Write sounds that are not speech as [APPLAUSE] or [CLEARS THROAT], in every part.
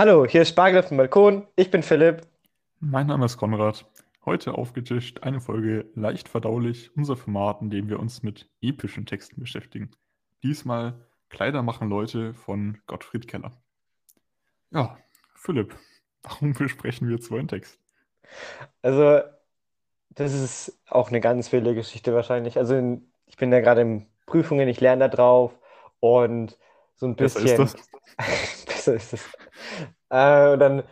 Hallo, hier ist Spargel auf dem Balkon. Ich bin Philipp. Mein Name ist Konrad. Heute aufgetischt eine Folge leicht verdaulich, unser Format, in dem wir uns mit epischen Texten beschäftigen. Diesmal Kleider machen Leute von Gottfried Keller. Ja, Philipp, warum [LAUGHS] besprechen wir jetzt so einen Text? Also, das ist auch eine ganz wilde Geschichte wahrscheinlich. Also, in, ich bin ja gerade in Prüfungen, ich lerne da drauf und so ein bisschen. ist das. [LAUGHS] [LAUGHS] Besser ist es. Äh, und dann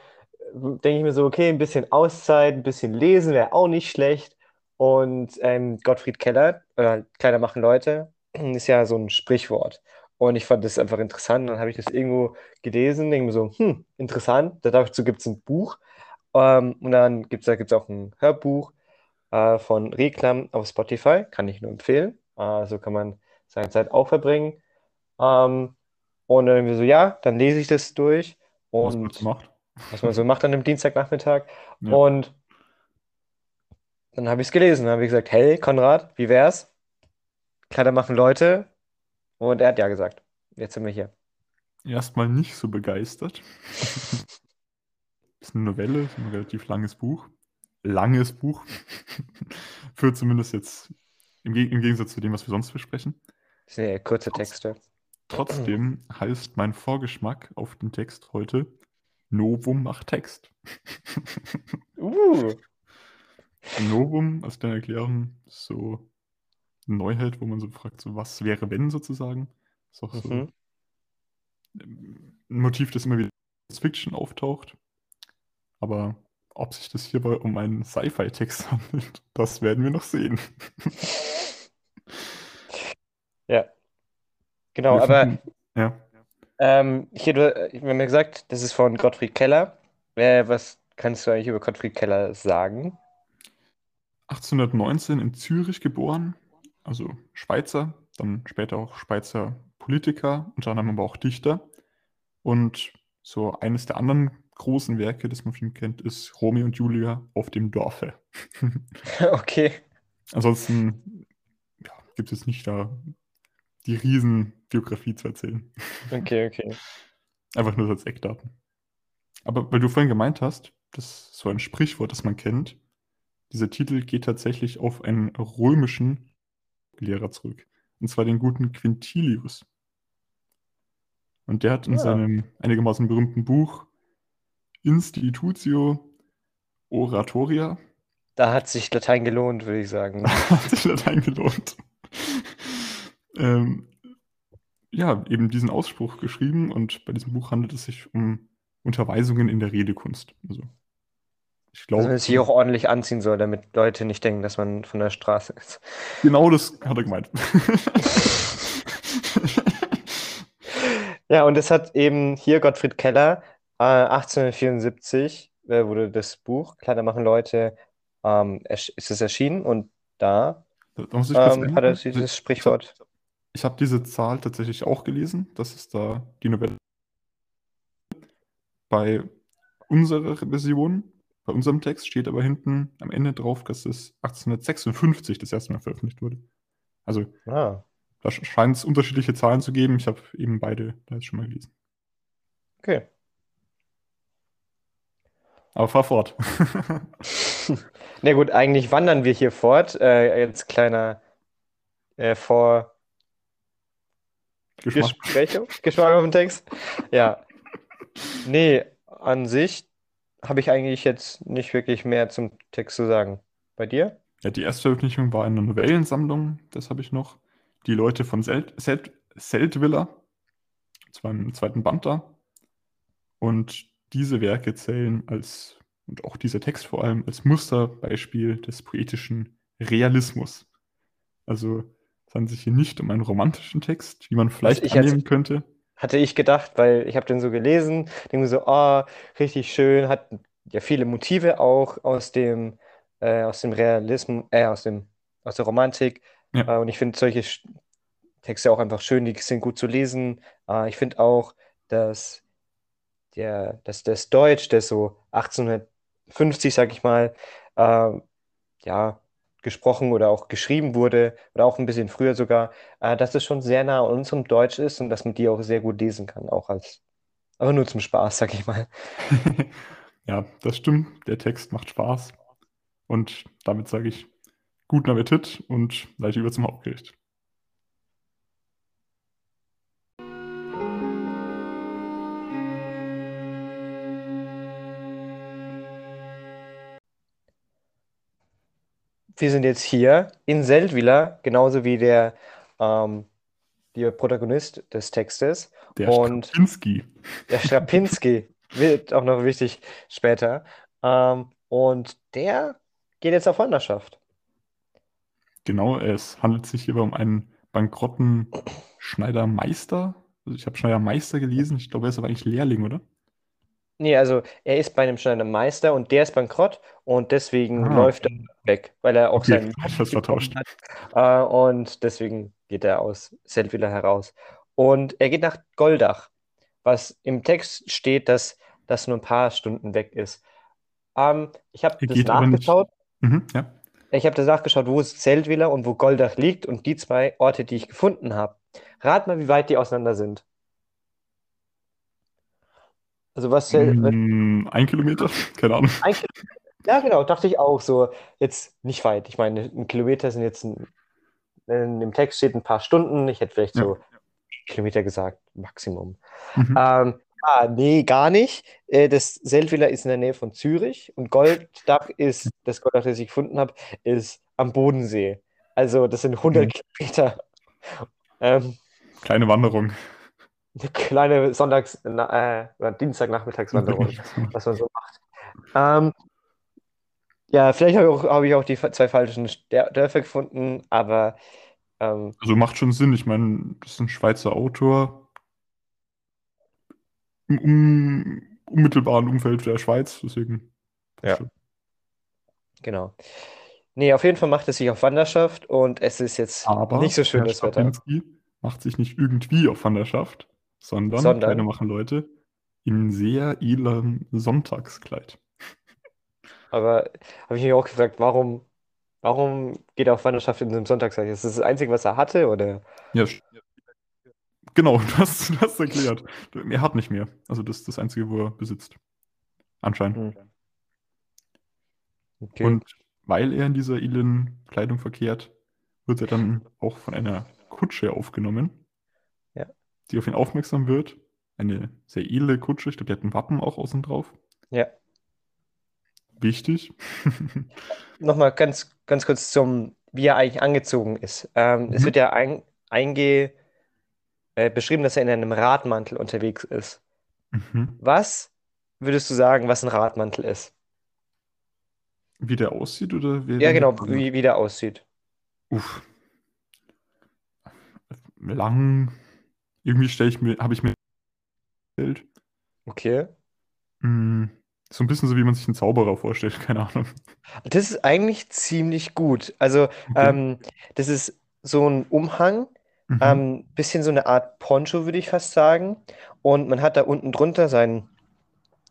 denke ich mir so, okay, ein bisschen Auszeit, ein bisschen lesen wäre auch nicht schlecht. Und ähm, Gottfried Keller, oder Kleider machen Leute, [CLEARS THROAT] ist ja so ein Sprichwort. Und ich fand das einfach interessant. Dann habe ich das irgendwo gelesen, denke mir so, hm, interessant. Dazu gibt es ein Buch. Ähm, und dann gibt es da gibt's auch ein Hörbuch äh, von Reklam auf Spotify. Kann ich nur empfehlen. Äh, so kann man seine Zeit auch verbringen. Ähm, und dann irgendwie so, ja, dann lese ich das durch. Was man so Und macht. was man so macht an einem Dienstagnachmittag. [LAUGHS] Ja. Und dann habe ich es gelesen. Dann habe ich gesagt, hey, Konrad, wie wär's? Kleider machen Leute. Und er hat ja gesagt. Jetzt sind wir hier. Erstmal nicht so begeistert. [LAUGHS] ist eine Novelle, ist ein relativ langes Buch. Langes Buch. [LAUGHS] Für zumindest jetzt im, Geg- im Gegensatz zu dem, was wir sonst besprechen. Ja kurze Texte. Trotzdem heißt mein Vorgeschmack auf den Text heute Novum macht Text. Uh, [LAUGHS] Novum, als kleine Erklärung, so eine Neuheit, wo man so fragt, so was wäre wenn sozusagen. Ist auch so mhm. ein Motiv, das immer wieder in Science Fiction auftaucht. Aber ob sich das hierbei um einen Sci-Fi-Text handelt, das werden wir noch sehen. [LAUGHS] Ja, genau. Wir Aber finden, ja, ähm, hier, du, wir haben ja gesagt, das ist von Gottfried Keller. Äh, was kannst du eigentlich über Gottfried Keller sagen? 1819 in Zürich geboren, also Schweizer, dann später auch Schweizer Politiker, unter anderem aber auch Dichter. Und so eines der anderen großen Werke, das man von ihm kennt, ist Romeo und Julia auf dem Dorfe. [LAUGHS] [LAUGHS] Okay. Ansonsten ja, gibt es nicht da die Riesenbiografie zu erzählen. Okay, okay. [LAUGHS] Einfach nur als Eckdaten. Aber weil du vorhin gemeint hast, das ist so ein Sprichwort, das man kennt, dieser Titel geht tatsächlich auf einen römischen Lehrer zurück. Und zwar den guten Quintilius. Und der hat in Ja. seinem einigermaßen berühmten Buch Institutio Oratoria Da hat sich Latein gelohnt, würde ich sagen. [LAUGHS] hat sich Latein gelohnt. Ähm, ja, eben diesen Ausspruch geschrieben und bei diesem Buch handelt es sich um Unterweisungen in der Redekunst. Also, ich Dass man glaube, sich auch ordentlich anziehen soll, damit Leute nicht denken, dass man von der Straße ist. genau das hat er gemeint. [LAUGHS] Ja, und das hat eben hier Gottfried Keller, äh, 1874 äh, wurde das Buch Kleider machen Leute, ähm, ist es erschienen und da Da ähm, hat er dieses Sprichwort. Ich hab diese Zahl tatsächlich auch gelesen. Das ist da die Novelle. Bei unserer Version, bei unserem Text steht aber hinten am Ende drauf, dass es 1856 das erste Mal veröffentlicht wurde. Also Ah, Da sch- scheint es unterschiedliche Zahlen zu geben. Ich habe eben beide da jetzt schon mal gelesen. okay. Aber fahr fort. [LAUGHS] Na gut, eigentlich wandern wir hier fort. Äh, jetzt kleiner äh, Vor Geschmack. Gespräche, Geschmack auf den Text. Ja, nee, an sich habe ich eigentlich jetzt nicht wirklich mehr zum Text zu sagen. Bei dir? Ja, die erste Veröffentlichung war eine Novellensammlung, das habe ich noch. Die Leute von Selt, Selt, im zweiten Band da. Und diese Werke zählen als, und auch dieser Text vor allem, als Musterbeispiel des poetischen Realismus. Also es handelt sich hier nicht um einen romantischen Text, wie man vielleicht ich als- annehmen könnte. Hatte ich gedacht, weil ich habe den so gelesen, denke mir so, ah, richtig schön, hat ja viele Motive auch aus dem, äh, aus dem Realismus, äh, aus dem, aus der Romantik. Ja. Äh, und ich finde solche Sch- Texte auch einfach schön, die sind gut zu lesen. Äh, ich finde auch, dass der, dass das Deutsch, das so 1850, sag ich mal, äh, ja, gesprochen oder auch geschrieben wurde, oder auch ein bisschen früher sogar, äh, dass es schon sehr nah an unserem Deutsch ist und dass man die auch sehr gut lesen kann, auch als Aber nur zum Spaß, [LAUGHS] sag ich mal. ja, das stimmt. Der Text macht Spaß. Und damit sage ich guten Appetit und leite über zum Hauptgericht. Wir sind jetzt hier in Seldwyla, genauso wie der, ähm, der Protagonist des Textes. Der und Strapinski. Der Strapinski [LAUGHS] wird auch noch wichtig später. Ähm, und der geht jetzt auf Wanderschaft. Genau, es handelt sich hierbei um einen bankrotten Schneidermeister. Also ich habe Schneidermeister gelesen. Ich glaube, er ist aber eigentlich Lehrling, oder? Nee, also er ist bei einem Schneidermeister und der ist bankrott und deswegen ah. läuft er weg, weil er auch okay, seinen [LAUGHS] vertauscht hat. Äh, und deswegen geht er aus Seldwyla heraus. Und er geht nach Goldach, was im Text steht, dass das nur ein paar Stunden weg ist. Ähm, ich habe das nachgeschaut. Mhm, ja. Ich habe das nachgeschaut, wo ist Seldwyla und wo Goldach liegt und die zwei Orte, die ich gefunden habe. Rat mal, wie weit die auseinander sind. Also was mm, ein Kilometer? Keine Ahnung. Ein Kilometer. Ja, genau, dachte ich auch so. Jetzt nicht weit. Ich meine, ein Kilometer sind jetzt ein, in dem Text steht ein paar Stunden. Ich hätte vielleicht ja. so Kilometer gesagt, Maximum. Mhm. Ähm, ah, nee, gar nicht. Äh, das Seldwyla ist in der Nähe von Zürich und Golddach ist, das Golddach, das ich gefunden habe, ist am Bodensee. Also das sind 100 mhm. Kilometer. Ähm, Kleine Wanderung eine [LAUGHS] kleine Sonntags-, äh, Dienstagnachmittagswanderung, [LAUGHS] was man so macht. Ähm, ja, vielleicht habe ich, auch, hab ich auch die zwei falschen Dörfer gefunden, aber. Ähm, also macht schon Sinn. Ich meine, das ist ein Schweizer Autor im um, unmittelbaren Umfeld der Schweiz, deswegen. Ja. Genau. Nee, auf jeden Fall macht es sich auf Wanderschaft und es ist jetzt aber nicht so schön, das Wetter. macht sich nicht irgendwie auf Wanderschaft, sondern, Sondern? kleine machen Leute, in sehr edlem Sonntagskleid. Aber habe ich mich auch gefragt, warum, warum geht er auf Wanderschaft in einem Sonntagskleid? Ist das das Einzige, was er hatte? Oder? Ja, genau, [LAUGHS] du hast das erklärt. Er hat nicht mehr. Also das ist das Einzige, wo er besitzt. Anscheinend. Hm. Okay. Und weil er in dieser edlen Kleidung verkehrt, wird er dann auch von einer Kutsche aufgenommen die auf ihn aufmerksam wird. Eine sehr edle Kutsche. Ich glaube, die hat ein Wappen auch außen drauf. Ja. Wichtig. [LAUGHS] Nochmal ganz, ganz kurz zum, wie er eigentlich angezogen ist. Ähm, mhm. Es wird ja ein, einge, äh, beschrieben, dass er in einem Radmantel unterwegs ist. Mhm. Was würdest du sagen, was ein Radmantel ist? Wie der aussieht oder wie Ja, genau, wie, wie der aussieht. Uff. Lang, irgendwie stelle ich mir, habe ich mir gestellt. Okay. Mm, so ein bisschen so, wie man sich einen Zauberer vorstellt, [LAUGHS] keine Ahnung. Das ist eigentlich ziemlich gut. Also, okay. ähm, das ist so ein Umhang, mhm. ähm, bisschen so eine Art Poncho, würde ich fast sagen. Und man hat da unten drunter sein,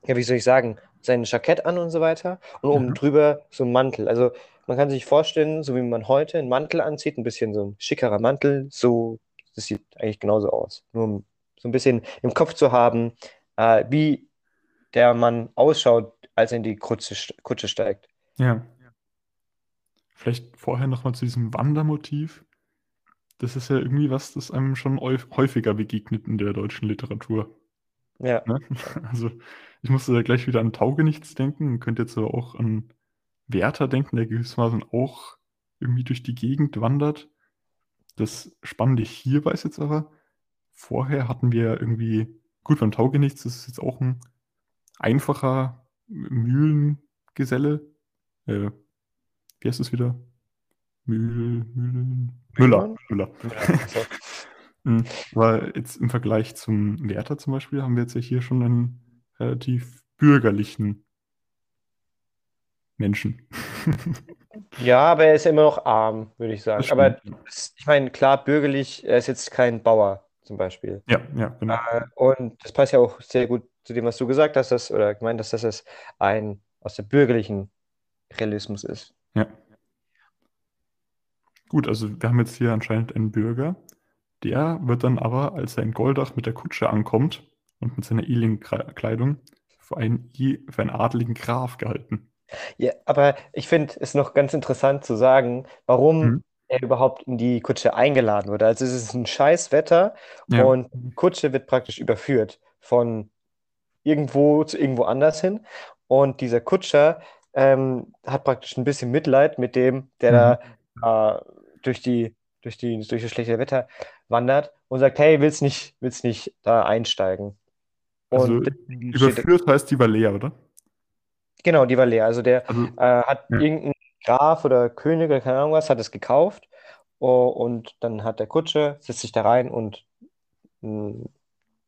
ja, wie soll ich sagen, sein Jackett an und so weiter. Und oben mhm. drüber so ein Mantel. Also, man kann sich vorstellen, so wie man heute einen Mantel anzieht, ein bisschen so ein schickerer Mantel, so das sieht eigentlich genauso aus. Nur um so ein bisschen im Kopf zu haben, äh, wie der Mann ausschaut, als er in die Kutsche, Kutsche steigt. Ja. Vielleicht vorher nochmal zu diesem Wandermotiv. Das ist ja irgendwie was, das einem schon häufiger begegnet in der deutschen Literatur. Ja. Ne? Also, ich musste da gleich wieder an Taugenichts denken und könnte jetzt aber auch an Werther denken, der gewissermaßen auch irgendwie durch die Gegend wandert das Spannende hierbei ist jetzt aber, vorher hatten wir irgendwie, gut, beim Taugenichts das ist jetzt auch ein einfacher Mühlengeselle. Äh, wie heißt es wieder? Mühl, Mühlen, Müller. Müller. Ja, [LAUGHS] hm, Aber jetzt im Vergleich zum Werther zum Beispiel haben wir jetzt ja hier schon einen relativ bürgerlichen Menschen. Ja, aber er ist ja immer noch arm, würde ich sagen. Aber ich meine, klar, bürgerlich, er ist jetzt kein Bauer zum Beispiel. Ja, ja, genau. Äh, und das passt ja auch sehr gut zu dem, was du gesagt hast, dass, oder gemeint hast, dass das ein aus der bürgerlichen Realismus ist. Ja. Gut, also wir haben jetzt hier anscheinend einen Bürger, der wird dann aber, als er in Goldach mit der Kutsche ankommt, und mit seiner edlen Kleidung für einen, für einen adligen Graf gehalten. Ja, aber ich finde es noch ganz interessant zu sagen, warum Mhm. er überhaupt in die Kutsche eingeladen wurde. Also es ist ein scheiß Wetter Ja. und die Kutsche wird praktisch überführt von irgendwo zu irgendwo anders hin. Und dieser Kutscher ähm, hat praktisch ein bisschen Mitleid mit dem, der da äh, durch die, durch die, durch das schlechte Wetter wandert und sagt, hey, willst nicht, willst nicht da einsteigen? Also Und deswegen steht, überführt heißt die war leer, oder? Genau, die war leer. Also der Also, äh, hat Ja. irgendein Graf oder König oder keine Ahnung was, hat es gekauft oh, und dann hat der Kutscher, setzt sich da rein und mh,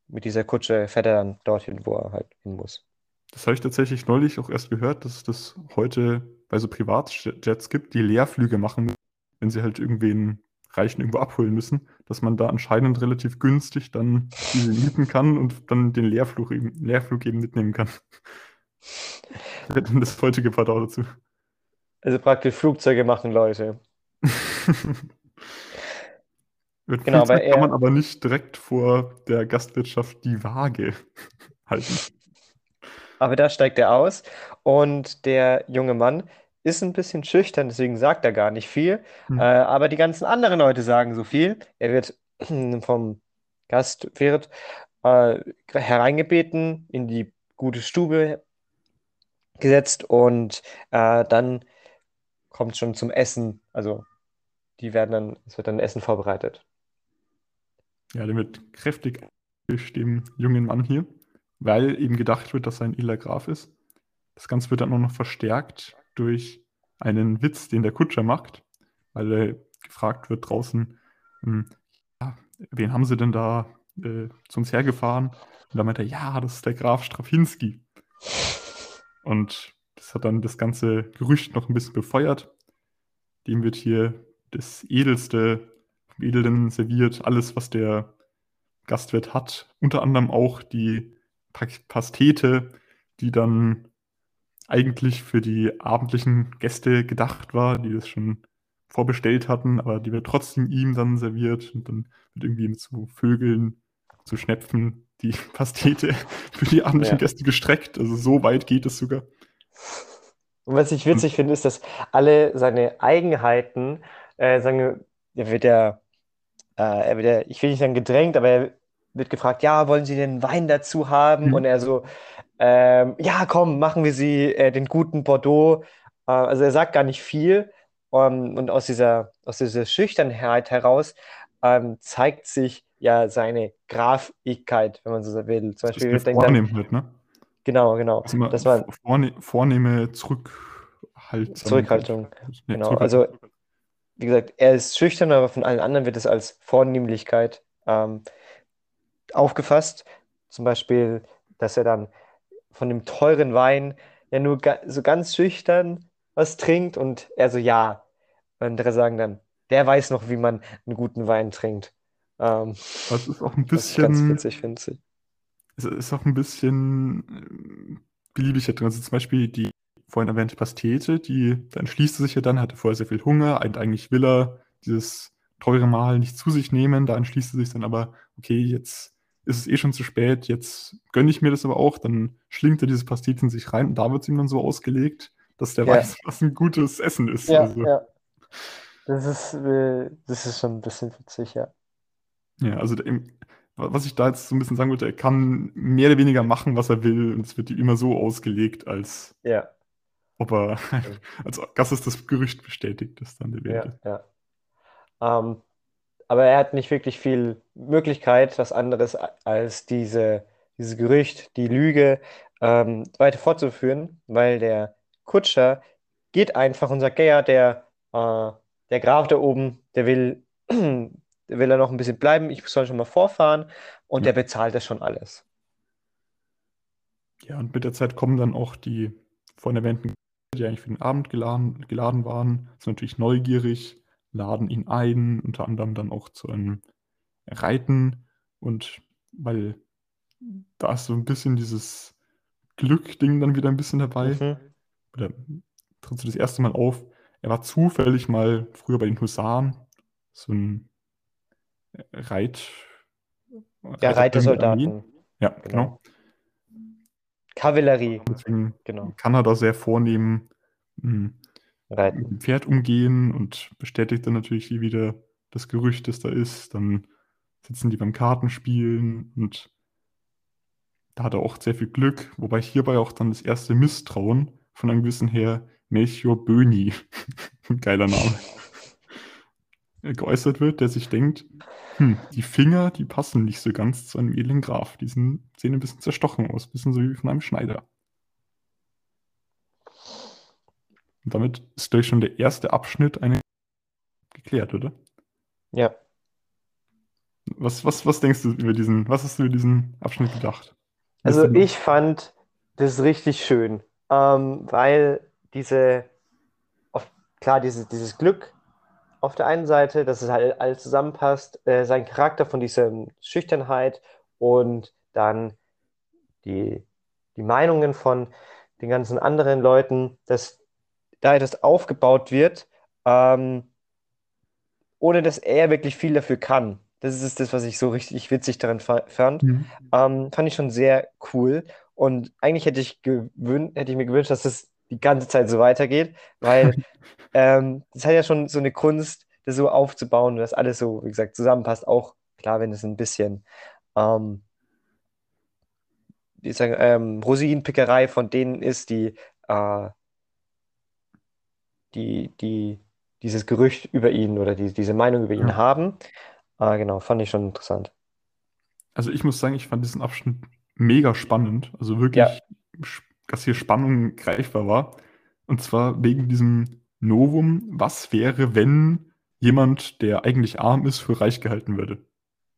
mit dieser Kutsche fährt er dann dorthin, wo er halt hin muss. das habe ich tatsächlich neulich auch erst gehört, dass es das heute bei so Privatjets gibt, die Leerflüge machen, wenn sie halt irgendwen Reichen irgendwo abholen müssen, dass man da anscheinend relativ günstig dann diese mieten kann und dann den Leerflug eben, Leerflug eben mitnehmen kann. [LAUGHS] Wird dann das heutige Part auch dazu. Also praktisch Flugzeuge machen Leute. [LAUGHS] Mit Genau, Flugzeug kann man aber nicht direkt vor der Gastwirtschaft die Waage [LAUGHS] halten. Aber da steigt er aus und der junge Mann ist ein bisschen schüchtern, deswegen sagt er gar nicht viel. Hm. Äh, aber die ganzen anderen Leute sagen so viel. Er wird [CLEARS THROAT] vom Gastwirt äh, hereingebeten, in die gute Stube gesetzt und äh, dann kommt schon zum Essen. Also die werden dann, es wird dann Essen vorbereitet. Ja, der wird kräftig dem jungen Mann hier, weil eben gedacht wird, dass er ein edler Graf ist. Das Ganze wird dann auch noch verstärkt durch einen Witz, den der Kutscher macht, weil er gefragt wird draußen, hm, ja, wen haben sie denn da äh, zu uns hergefahren? Und dann meint er, ja, das ist der Graf Straczynski. Und das hat dann das ganze Gerücht noch ein bisschen befeuert. Dem wird hier das Edelste vom Edlen serviert, alles, was der Gastwirt hat. Unter anderem auch die Pa- Pastete, die dann eigentlich für die abendlichen Gäste gedacht war, die das schon vorbestellt hatten, aber die wird trotzdem ihm dann serviert und dann wird irgendwie mit so Vögeln, zu Schnepfen die [LAUGHS] Pastete für die abendlichen Ja. Gäste gestreckt. Also so weit geht es sogar. Und was ich witzig finde, ist, dass alle seine Eigenheiten, äh, sagen, er wird ja, äh, er wird ja, ich will nicht sagen gedrängt, aber er wird gefragt, ja, wollen Sie den Wein dazu haben? Mhm. Und er so, ähm, ja, komm, machen wir Sie äh, den guten Bordeaux. Äh, also er sagt gar nicht viel. Ähm, und aus dieser, aus dieser Schüchternheit heraus ähm, zeigt sich ja seine Grafigkeit, wenn man so will. Zum Das Beispiel eine denkt dann, Vornehmheit, ne? genau, genau, Also dass man vorne, vornehme Zurückhaltung. Zurückhaltung, Nee, genau. Zurückhaltung. Also wie gesagt, er ist schüchtern, aber von allen anderen wird es als Vornehmlichkeit ähm, aufgefasst. Zum Beispiel, dass er dann von dem teuren Wein ja nur ga so ganz schüchtern was trinkt und er so, ja. Und andere sagen dann, der weiß noch, wie man einen guten Wein trinkt. Ähm, es ist auch ein was ich ganz bisschen, witzig finde. es ist auch ein bisschen ähm, beliebig hier drin. Also zum Beispiel die vorhin erwähnte Pastete, die, da entschließt er sich ja dann, hatte vorher sehr viel Hunger eigentlich will er dieses teure Mahl nicht zu sich nehmen. Da entschließt er sich dann aber, okay, jetzt ist es eh schon zu spät, jetzt gönne ich mir das aber auch. Dann schlingt er dieses Pastete in sich rein und da wird es ihm dann so ausgelegt, dass der Ja. weiß, was ein gutes Essen ist. Ja, Also, ja. Das ist, äh, das ist schon ein bisschen witzig, ja. Ja, also der, was ich da jetzt so ein bisschen sagen wollte, er kann mehr oder weniger machen, was er will, und es wird ihm immer so ausgelegt, als Ja, ob er, [LAUGHS] als das ist das Gerücht bestätigt, das dann erwähnt ja, ist. ja. Ähm, aber er hat nicht wirklich viel Möglichkeit, was anderes als diese, dieses Gerücht, die Lüge ähm, weiter fortzuführen, weil der Kutscher geht einfach und sagt, ja, ja, der, äh, der Graf da oben, der will, der will er noch ein bisschen bleiben, ich soll schon mal vorfahren und Ja. der bezahlt das schon alles. Ja, und mit der Zeit kommen dann auch die vorhin erwähnten, die eigentlich für den Abend geladen, geladen waren, sind natürlich neugierig, laden ihn ein, unter anderem dann auch zu einem Reiten und weil da ist so ein bisschen dieses Glück-Ding dann wieder ein bisschen dabei. Mhm. oder tritt so das erste Mal auf. Er war zufällig mal früher bei den Husaren, so ein Reit. Ja, Reiter- Reitersoldaten. Ja, genau. Kavallerie, Deswegen genau. kann er da sehr vornehm hm, mit dem Pferd umgehen und bestätigt dann natürlich hier wieder das Gerücht, das da ist. Dann sitzen die beim Kartenspielen und da hat er auch sehr viel Glück, wobei hierbei auch dann das erste Misstrauen von einem gewissen Herr Melchior Böni, [LAUGHS] geiler Name, [LAUGHS] geäußert wird, der sich denkt, hm, die Finger, die passen nicht so ganz zu einem edlen Graf. Die sind, sehen ein bisschen zerstochen aus, ein bisschen so wie von einem Schneider. Und damit ist gleich schon der erste Abschnitt eine geklärt, oder? Ja. Was, was, was denkst du über diesen, was hast du über diesen Abschnitt gedacht? Also ich fand das richtig schön, ähm, weil diese, klar, diese, dieses Glück auf der einen Seite, dass es halt alles zusammenpasst, äh, sein Charakter von dieser Schüchternheit und dann die, die Meinungen von den ganzen anderen Leuten, dass da etwas aufgebaut wird, ähm, ohne dass er wirklich viel dafür kann. Das ist das, was ich so richtig witzig daran fa- fand. Mhm. Ähm, fand ich schon sehr cool. Und eigentlich hätte ich, hätte ich mir gewünscht, dass das die ganze Zeit so weitergeht, weil [LAUGHS] ähm, das hat ja schon so eine Kunst, das so aufzubauen, dass alles so, wie gesagt, zusammenpasst. Auch klar, wenn es ein bisschen ähm, wie sagen, ähm, Rosinenpickerei von denen ist, die, äh, die, die dieses Gerücht über ihn oder die, diese Meinung über ihn Ja. haben. Äh, genau, fand ich schon interessant. Also ich muss sagen, ich fand diesen Abschnitt mega spannend. Also wirklich, sch- dass hier Spannung greifbar war. Und zwar wegen diesem Novum, was wäre, wenn jemand, der eigentlich arm ist, für reich gehalten würde?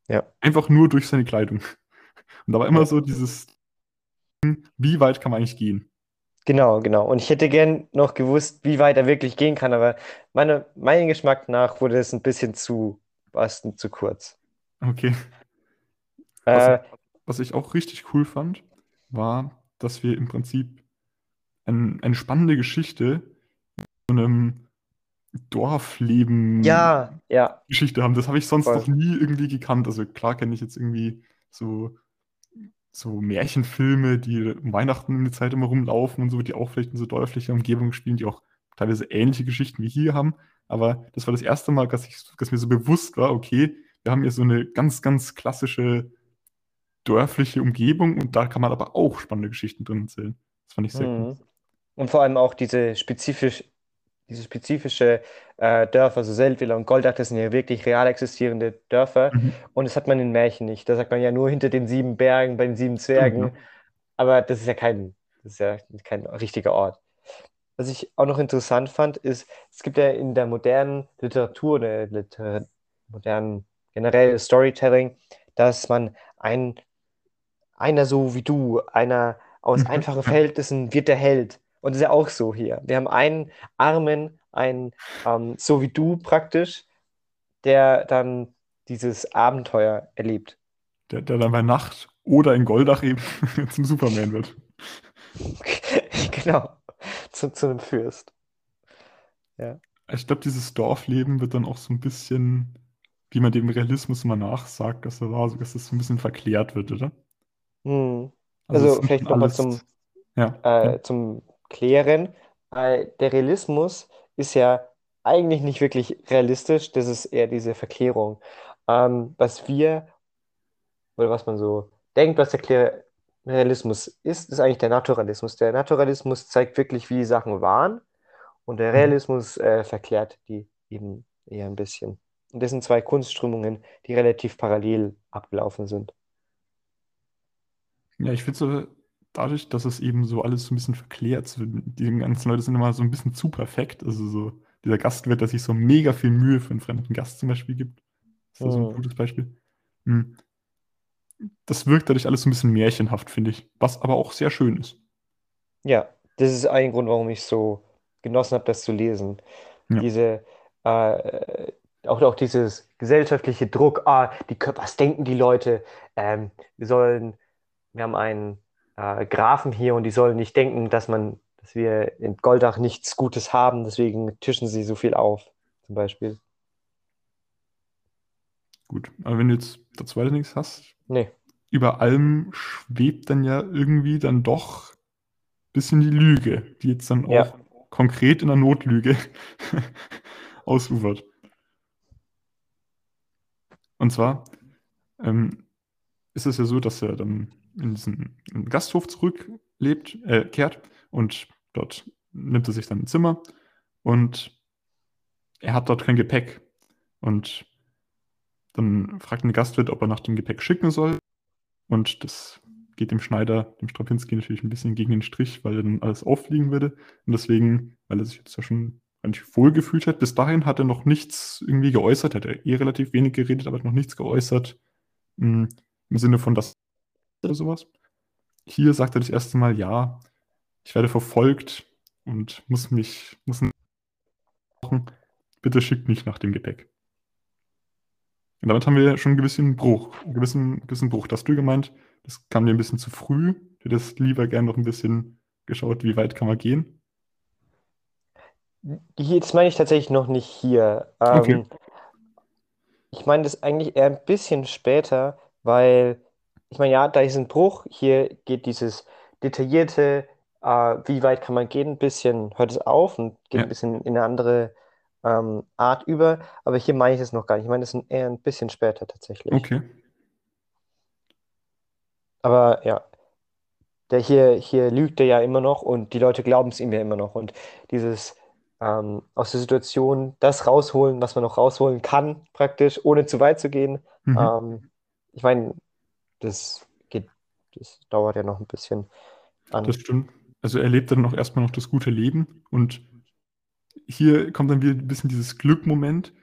Ja. Einfach nur durch seine Kleidung. Und da war immer so dieses, wie weit kann man eigentlich gehen? Genau, genau. Und ich hätte gern noch gewusst, wie weit er wirklich gehen kann, aber meine, meinem Geschmack nach wurde es ein bisschen zu, was zu kurz. Okay. Äh, Was, was ich auch richtig cool fand, war, dass wir im Prinzip ein, eine spannende Geschichte von einem Dorfleben ja, ja, Geschichte haben. Das habe ich sonst Voll. noch nie irgendwie gekannt. Also klar kenne ich jetzt irgendwie so, so Märchenfilme, die um Weihnachten in der Zeit immer rumlaufen und so, die auch vielleicht in so dörflicher Umgebung spielen, die auch teilweise ähnliche Geschichten wie hier haben. Aber das war das erste Mal, dass, ich, dass mir so bewusst war, okay, wir haben hier so eine ganz, ganz klassische dörfliche Umgebung und da kann man aber auch spannende Geschichten drin erzählen. Das fand ich sehr cool. Mhm. Und vor allem auch diese spezifisch, diese spezifische äh, Dörfer, so Seldwyla und Goldach, das sind ja wirklich real existierende Dörfer. Mhm. Und das hat man in Märchen nicht. Da sagt man ja nur hinter den sieben Bergen, bei den sieben Zwergen. ja. Aber das ist ja kein, das ist ja kein richtiger Ort. Was ich auch noch interessant fand, ist, es gibt ja in der modernen Literatur, der Liter modernen generell Storytelling, dass man ein, einer so wie du, einer aus Mhm. einfachen Verhältnissen wird der Held. Und das ist ja auch so hier. Wir haben einen Armen, einen ähm, so wie du praktisch, der dann dieses Abenteuer erlebt. Der, der dann bei Nacht oder in Goldach eben [LAUGHS] zum Superman wird. [LAUGHS] Genau, zu, zu einem Fürst. Ich glaube, dieses Dorfleben wird dann auch so ein bisschen, wie man dem Realismus immer nachsagt, dass, er da, dass das so ein bisschen verklärt wird, oder? Hm. Also sind vielleicht nochmal zum, Ja, äh, zum Klären. Äh, der Realismus ist ja eigentlich nicht wirklich realistisch, das ist eher diese Verklärung. Ähm, was wir, oder was man so denkt, was der Klär Realismus ist, ist eigentlich der Naturalismus. Der Naturalismus zeigt wirklich, wie die Sachen waren und der Mhm. Realismus äh, verklärt die eben eher ein bisschen. Und das sind zwei Kunstströmungen, die relativ parallel abgelaufen sind. Ja, ich finde so, dadurch, dass es eben so alles so ein bisschen verklärt, die ganzen Leute sind immer so ein bisschen zu perfekt. Also so dieser Gastwirt, der sich so mega viel Mühe für einen fremden Gast zum Beispiel gibt. Das ist da so ein Mhm. gutes Beispiel. Mhm. Das wirkt dadurch alles so ein bisschen märchenhaft, finde ich. Was aber auch sehr schön ist. Ja, das ist ein Grund, warum ich so genossen habe, das zu lesen. Ja. Diese, äh, auch, auch dieses gesellschaftliche Druck, ah, die, was denken die Leute? Ähm, wir sollen, wir haben einen äh, Grafen hier und die sollen nicht denken, dass man, dass wir in Goldach nichts Gutes haben, deswegen tischen sie so viel auf, zum Beispiel. Gut. Aber wenn du jetzt dazu weiter nichts hast, Nee. über allem schwebt dann ja irgendwie dann doch ein bisschen die Lüge, die jetzt dann Ja. auch konkret in der Notlüge [LAUGHS] ausufert. Und zwar ähm, ist es ja so, dass er dann in diesen Gasthof zurücklebt, äh, kehrt und dort nimmt er sich dann ein Zimmer und er hat dort kein Gepäck. Und dann fragt ein Gastwirt, ob er nach dem Gepäck schicken soll. Und das geht dem Schneider, dem Strapinski natürlich ein bisschen gegen den Strich, weil er dann alles auffliegen würde. Und deswegen, weil er sich jetzt ja schon eigentlich wohl gefühlt hat, bis dahin hat er noch nichts irgendwie geäußert, hat er eh relativ wenig geredet, aber hat noch nichts geäußert. mh, Im Sinne von das oder sowas. Hier sagt er das erste Mal, ja, ich werde verfolgt und muss mich, muss machen. Bitte schickt mich nach dem Gepäck. Und damit haben wir schon einen gewissen Bruch, einen gewissen, gewissen Bruch. Das hast du gemeint, das kam dir ein bisschen zu früh. Du hättest lieber gern noch ein bisschen geschaut, wie weit kann man gehen. Das meine ich tatsächlich noch nicht hier. Ähm, Okay. Ich meine das eigentlich eher ein bisschen später, weil ich meine, ja, da ist ein Bruch. Hier geht dieses detaillierte, äh, wie weit kann man gehen, ein bisschen, hört es auf und geht Ja. ein bisschen in eine andere ähm, Art über. Aber hier meine ich es noch gar nicht. Ich meine das ist eher ein bisschen später tatsächlich. Okay. Aber ja, der hier, hier lügt er ja immer noch und die Leute glauben es ihm ja immer noch. Und dieses ähm, aus der Situation das rausholen, was man noch rausholen kann, praktisch, ohne zu weit zu gehen. Mhm. Ähm, ich meine, das geht, das dauert ja noch ein bisschen an. Das stimmt. Also er lebt dann auch erstmal noch das gute Leben und hier kommt dann wieder ein bisschen dieses Glückmoment,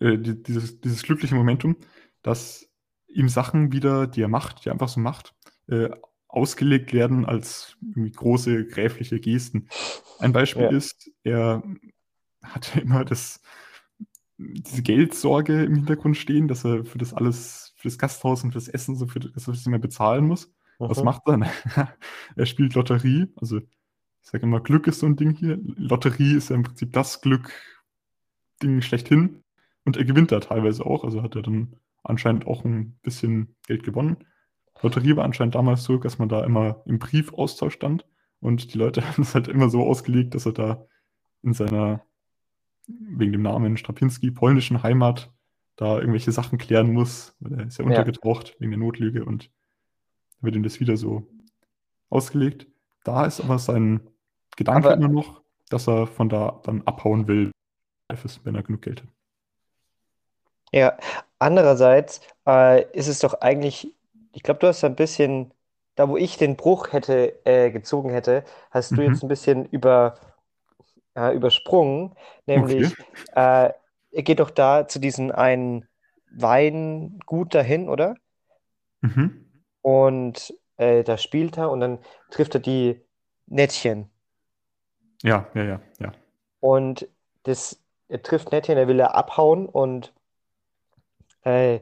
äh, die, dieses, dieses glückliche Momentum, dass ihm Sachen wieder, die er macht, die er einfach so macht, äh, ausgelegt werden als irgendwie große gräfliche Gesten. Ein Beispiel Ja. ist, er hat ja [LAUGHS] immer das, diese Geldsorge im Hintergrund stehen, dass er für das alles, für das Gasthaus und für das Essen, so für das, dass er das immer bezahlen muss. Was Mhm. macht er? [LAUGHS] er spielt Lotterie. Also, ich sage immer, Glück ist so ein Ding hier. Lotterie ist ja im Prinzip das Glück-Ding schlechthin. Und er gewinnt da teilweise auch. Also hat er dann anscheinend auch ein bisschen Geld gewonnen. Lotterie war anscheinend damals so, dass man da immer im Briefaustausch stand. Und die Leute [LAUGHS] haben es halt immer so ausgelegt, dass er da in seiner, wegen dem Namen Strapinski, polnischen Heimat, da irgendwelche Sachen klären muss. Weil er ist ja Ja. untergetaucht wegen der Notlüge und wird ihm das wieder so ausgelegt. Da ist aber sein Gedanke Aber- immer noch, dass er von da dann abhauen will, wenn er genug Geld hat. Ja, andererseits äh, ist es doch eigentlich, ich glaube, du hast ein bisschen, da wo ich den Bruch hätte äh, gezogen hätte, hast du Mhm. jetzt ein bisschen über, äh, übersprungen, nämlich äh, er geht doch da zu diesem einen Weingut dahin, oder? Mhm. Und äh, da spielt er und dann trifft er die Nettchen. Ja, ja, ja, ja. Und das, er trifft Nettchen, er will er abhauen und äh,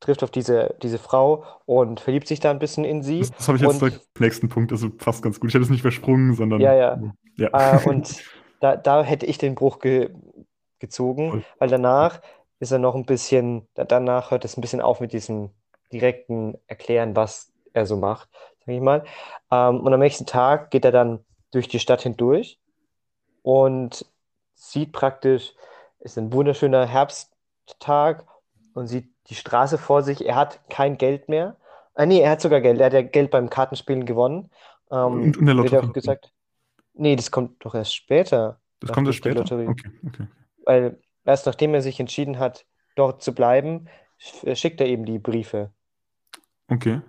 trifft auf diese, diese Frau und verliebt sich da ein bisschen in sie. Das, das habe ich jetzt direkt am nächsten Punkt, also fast ganz gut. Ich hätte es nicht versprungen, sondern. Ja, ja. ja. Äh, und [LAUGHS] da, da hätte ich den Bruch ge gezogen, Voll. weil danach ist er noch ein bisschen, da, danach hört es ein bisschen auf mit diesem direkten Erklären, was er so macht, sag ich mal. Ähm, und am nächsten Tag geht er dann durch die Stadt hindurch und sieht praktisch, es ist ein wunderschöner Herbsttag und sieht die Straße vor sich. Er hat kein Geld mehr. Ah, nee, er hat sogar Geld. Er hat ja Geld beim Kartenspielen gewonnen. Ähm, Und in der wird Lotterie. auch gesagt. Nee, das kommt doch erst später. das kommt erst später. Okay, okay. Weil erst nachdem er sich entschieden hat, dort zu bleiben, sch- schickt er eben die Briefe. Okay.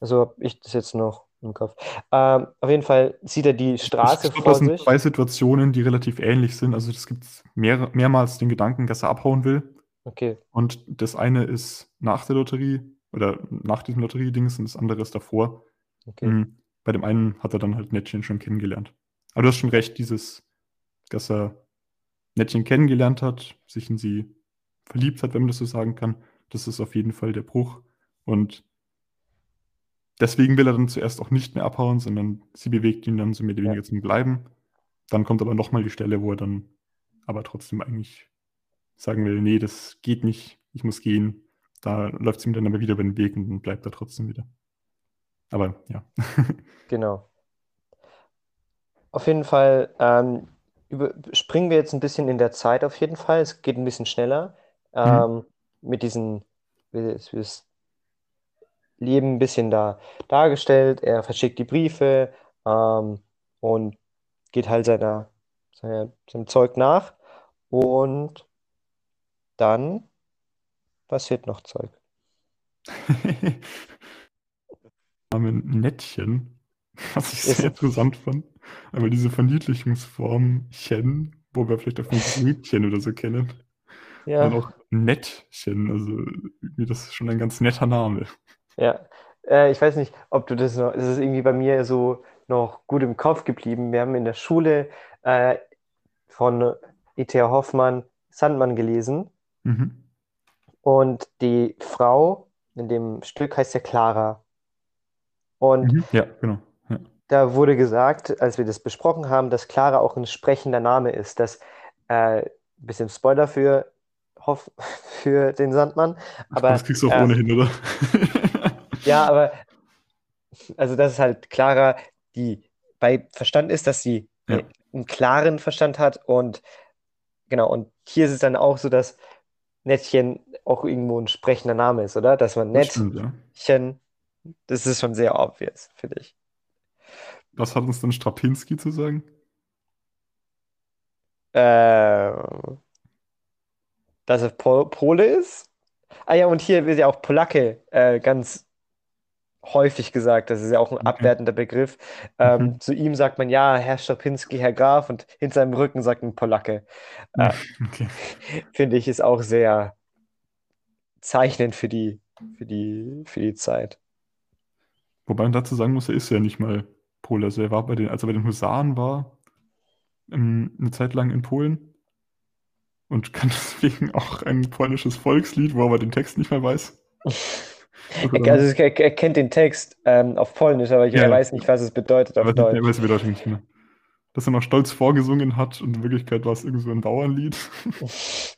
Also habe ich das jetzt noch im Kopf. Ähm, auf jeden Fall sieht er die Straße ich glaube, vor das sind sich. zwei Situationen, die relativ ähnlich sind. Also es gibt mehr, mehrmals den Gedanken, dass er abhauen will. Okay, Und das eine ist nach der Lotterie oder nach diesem Lotteriedings und das andere ist davor. okay. Mhm. Bei dem einen hat er dann halt Nettchen schon kennengelernt. Aber du hast schon recht, dieses, dass er Nettchen kennengelernt hat, sich in sie verliebt hat, wenn man das so sagen kann, das ist auf jeden Fall der Bruch. Und deswegen will er dann zuerst auch nicht mehr abhauen, sondern sie bewegt ihn dann so mehr oder weniger zum Bleiben. Dann kommt aber nochmal die Stelle, wo er dann aber trotzdem eigentlich sagen will, nee, das geht nicht, ich muss gehen. Da läuft es ihm dann aber wieder über den Weg und dann bleibt er trotzdem wieder. Aber ja. [LAUGHS] Genau. Auf jeden Fall ähm, über, springen wir jetzt ein bisschen in der Zeit auf jeden Fall. Es geht ein bisschen schneller. Mhm. Ähm, mit diesen, wie das Leben ein bisschen da dargestellt. Er verschickt die Briefe ähm, und geht halt seiner, seiner, seinem Zeug nach. Und dann passiert noch Zeug. [LAUGHS] Name Nettchen, [LAUGHS] was ich sehr interessant fand. Aber diese Verniedlichungsform Chen, wo wir vielleicht auch von Mädchen [LAUGHS] oder so kennen. Ja. Dann auch Nettchen, also irgendwie das ist schon ein ganz netter Name. Ja, äh, ich weiß nicht, ob du das noch, es ist irgendwie bei mir so noch gut im Kopf geblieben. Wir haben in der Schule äh, von E.T.A. Hoffmann Sandmann gelesen Mhm. und die Frau in dem Stück heißt ja Clara. Und Mhm. Ja, genau. Da wurde gesagt, als wir das besprochen haben, dass Clara auch ein sprechender Name ist. Das äh, bisschen Spoiler für, Hoff, [LAUGHS] für den Sandmann, [LAUGHS] aber das kriegst du auch äh, ohnehin, oder? [LAUGHS] Ja, aber also das ist halt Clara, die bei Verstand ist, dass sie Ja. einen klaren Verstand hat und genau, und hier ist es dann auch so, dass Nettchen auch irgendwo ein sprechender Name ist, oder? Dass man Das stimmt, Nettchen, ja. das ist schon sehr obvious, finde ich. Was hat uns dann Strapinski zu sagen? Äh, dass er Pol Pole ist? Ah ja, und hier wird ja auch Polacke äh, ganz häufig gesagt. Das ist ja auch ein Okay. abwertender Begriff. Ähm, Mhm. Zu ihm sagt man ja, Herr Strapinski, Herr Graf, und hinter seinem Rücken sagt man Polacke. Äh, Okay. finde ich, ist auch sehr zeichnend für die, für die, für die Zeit. Wobei man dazu sagen muss, er ist ja nicht mal Pole. Also er war bei den, als er bei den Husaren war, ähm, eine Zeit lang in Polen und kann [LAUGHS] deswegen auch ein polnisches Volkslied, wo er aber den Text nicht mehr weiß. [LAUGHS] Er, also er, er kennt den Text ähm, auf Polnisch, aber ich, Ja, er weiß nicht, was es bedeutet auf weiß, nicht, er Deutsch. weiß die Bedeutung nicht mehr. Dass er noch stolz vorgesungen hat und in Wirklichkeit war es irgendwie so ein Bauernlied. [LAUGHS]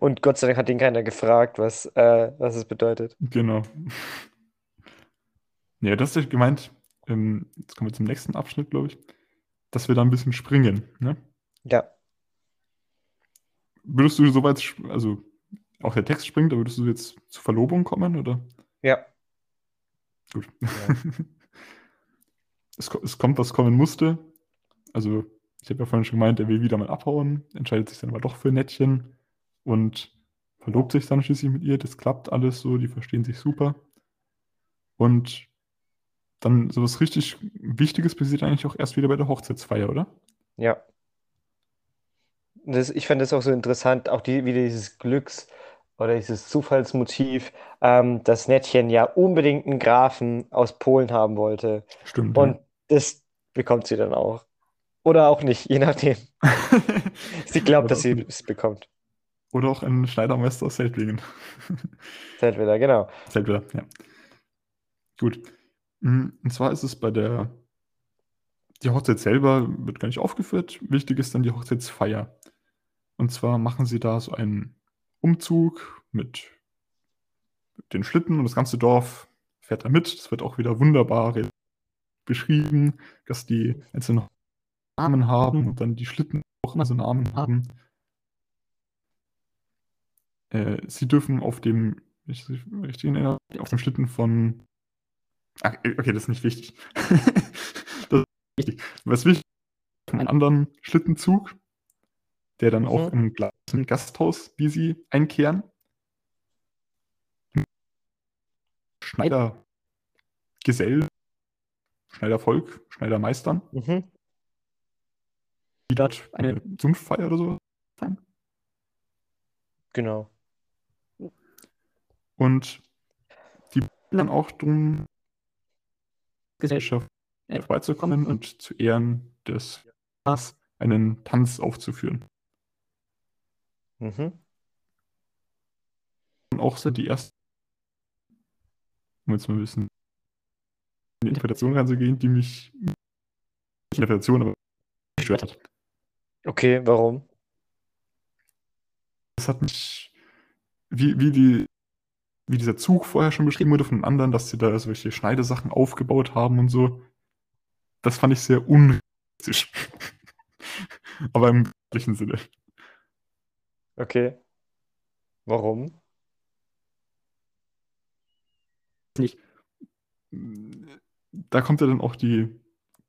Und Gott sei Dank hat ihn keiner gefragt, was, äh, was es bedeutet. Genau. Ja, das ist gemeint, ähm, jetzt kommen wir zum nächsten Abschnitt, glaube ich, dass wir da ein bisschen springen. Ne? Ja. Würdest du soweit, also auch der Text springt, aber würdest du jetzt zur Verlobung kommen, oder? Ja. Gut. [LAUGHS] es, ko- es kommt, was kommen musste. Also, ich habe ja vorhin schon gemeint, er will wieder mal abhauen, entscheidet sich dann aber doch für Nettchen und verlobt sich dann schließlich mit ihr. Das klappt alles so, die verstehen sich super. Und dann so was richtig Wichtiges passiert eigentlich auch erst wieder bei der Hochzeitsfeier, oder? Ja. Das, ich fand das auch so interessant, auch die, wieder dieses Glücks- oder dieses Zufallsmotiv, ähm, dass Nettchen ja unbedingt einen Grafen aus Polen haben wollte. Stimmt. Und das bekommt sie dann auch. Oder auch nicht, je nachdem. [LAUGHS] Sie glaubt, dass sie es bekommt. Oder auch ein Schneidermeister aus Seltlingen. Zeltwiller, genau. Seltwiller, ja. Gut. Mm, Und zwar ist es bei der, die Hochzeit selber wird gar nicht aufgeführt. Wichtig ist dann die Hochzeitsfeier. Und zwar machen sie da so einen Umzug mit den Schlitten und das ganze Dorf fährt da mit. Es wird auch wieder wunderbar beschrieben, dass die einzelnen Namen haben und dann die Schlitten auch immer so Namen haben. Äh, sie dürfen auf dem, ich das richtig erinnere, auf dem Schlitten von. Ach, okay, das ist nicht wichtig. [LAUGHS] das ist wichtig. Was wichtig ist, einen anderen Schlittenzug, der dann auch Mhm. im gleichen Gasthaus wie sie einkehren. Schneider Gesell, Schneidervolk, Schneidermeistern, Mhm. die dort eine Sumpffeier oder so feiern. Genau. Und die dann auch darum, Gesellschaft äh, vorbeizukommen und zu Ehren des Paars einen Tanz aufzuführen. Mhm. Und auch so die erste, um jetzt mal ein bisschen in die Interpretation reinzugehen, die mich, nicht Interpretation, aber gestört hat. Okay, warum? Es hat mich, wie, wie die wie dieser Zug vorher schon beschrieben wurde von anderen, dass sie da solche Schneidesachen aufgebaut haben und so. Das fand ich sehr unrealistisch. [LAUGHS] Aber im wirklichen Sinne. Okay. Warum? Nicht. Da kommt ja dann auch die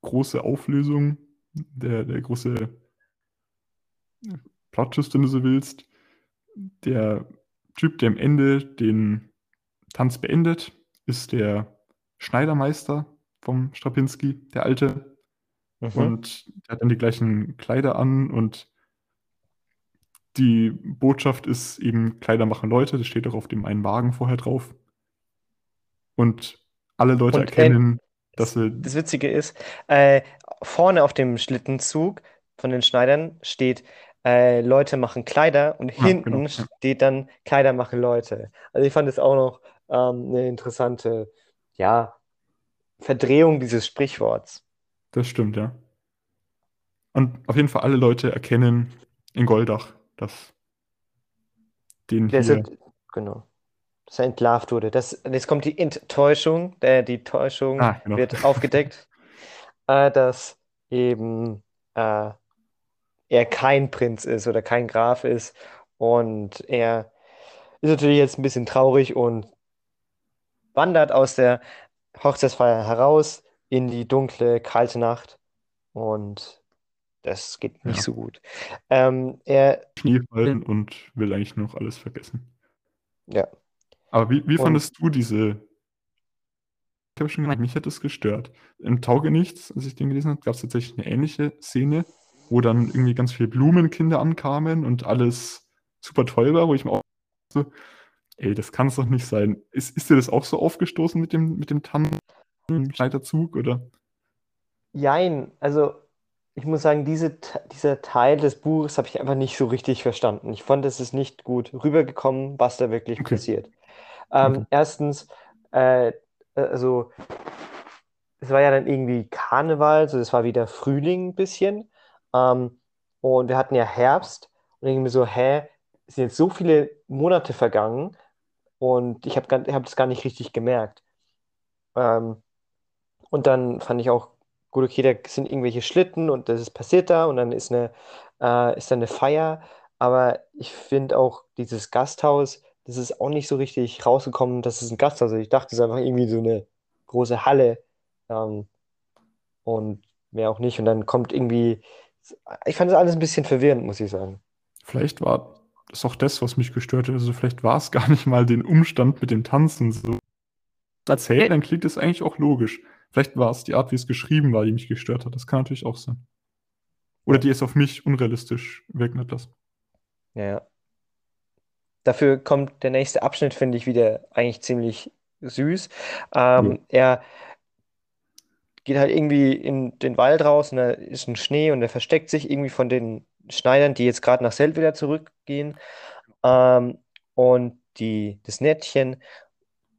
große Auflösung, der, der große Plot-Twist, wenn du so willst. Der Typ, der am Ende den Tanz beendet, ist der Schneidermeister vom Strapinski, der Alte. Mhm. Und der hat dann die gleichen Kleider an und die Botschaft ist eben, Kleider machen Leute, das steht auch auf dem einen Wagen vorher drauf. Und alle Leute Und, äh, erkennen, dass Das, sie. das Witzige ist, äh, vorne auf dem Schlittenzug von den Schneidern steht, äh, Leute machen Kleider und hinten genau, ja. steht dann Kleider machen Leute. Also ich fand es auch noch ähm, eine interessante, ja, Verdrehung dieses Sprichworts. Das stimmt, ja. Und auf jeden Fall alle Leute erkennen in Goldach, dass den ist hier. genau. Dass er entlarvt wurde. Das, jetzt kommt die Enttäuschung, äh, die Täuschung Ah, genau. wird aufgedeckt, [LAUGHS] äh, dass eben äh, er kein Prinz ist oder kein Graf ist. Und er ist natürlich jetzt ein bisschen traurig und wandert aus der Hochzeitsfeier heraus in die dunkle, kalte Nacht. Und das geht nicht Ja. so gut. Ähm, er, Schnee fallen und will eigentlich noch alles vergessen. ja, Aber wie, wie Und- fandest du diese? Ich habe schon gemeint, mich hat das gestört. Im Taugenichts, als ich den gelesen habe, gab es tatsächlich eine ähnliche Szene, wo dann irgendwie ganz viele Blumenkinder ankamen und alles super toll war, wo ich mir auch so, ey, das kann es doch nicht sein. Ist, ist dir das auch so aufgestoßen mit dem, mit dem Tannenschneiderzug oder? Jein, also ich muss sagen, diese, dieser Teil des Buches habe ich einfach nicht so richtig verstanden. Ich fand, es ist nicht gut rübergekommen, was da wirklich Okay. passiert. Ähm, Okay. erstens, äh, also es war ja dann irgendwie Karneval, so es war wieder Frühling ein bisschen. Ähm, und wir hatten ja Herbst und irgendwie so, hä, es sind jetzt so viele Monate vergangen und ich habe hab das gar nicht richtig gemerkt. Ähm, und dann fand ich auch, gut, okay, da sind irgendwelche Schlitten und das ist passiert da und dann ist eine, äh, ist da eine Feier. Aber ich finde auch dieses Gasthaus, das ist auch nicht so richtig rausgekommen, dass es ein Gasthaus ist. Ich dachte, es ist einfach irgendwie so eine große Halle. Ähm, und mehr auch nicht. Und dann kommt irgendwie, ich fand das alles ein bisschen verwirrend, muss ich sagen. Vielleicht war das auch das, was mich gestört hat. Also vielleicht war es gar nicht mal den Umstand mit dem Tanzen so. Erzählt, dann klingt es eigentlich auch logisch. Vielleicht war es die Art, wie es geschrieben war, die mich gestört hat. Das kann natürlich auch sein. Oder Ja. die es auf mich unrealistisch wirken hat lassen. Ja, ja. Dafür kommt der nächste Abschnitt, finde ich, wieder eigentlich ziemlich süß. Ähm, er geht halt irgendwie in den Wald raus und da ist ein Schnee und er versteckt sich irgendwie von den Schneidern, die jetzt gerade nach Seldwyla zurückgehen. Ähm, und die, das Nettchen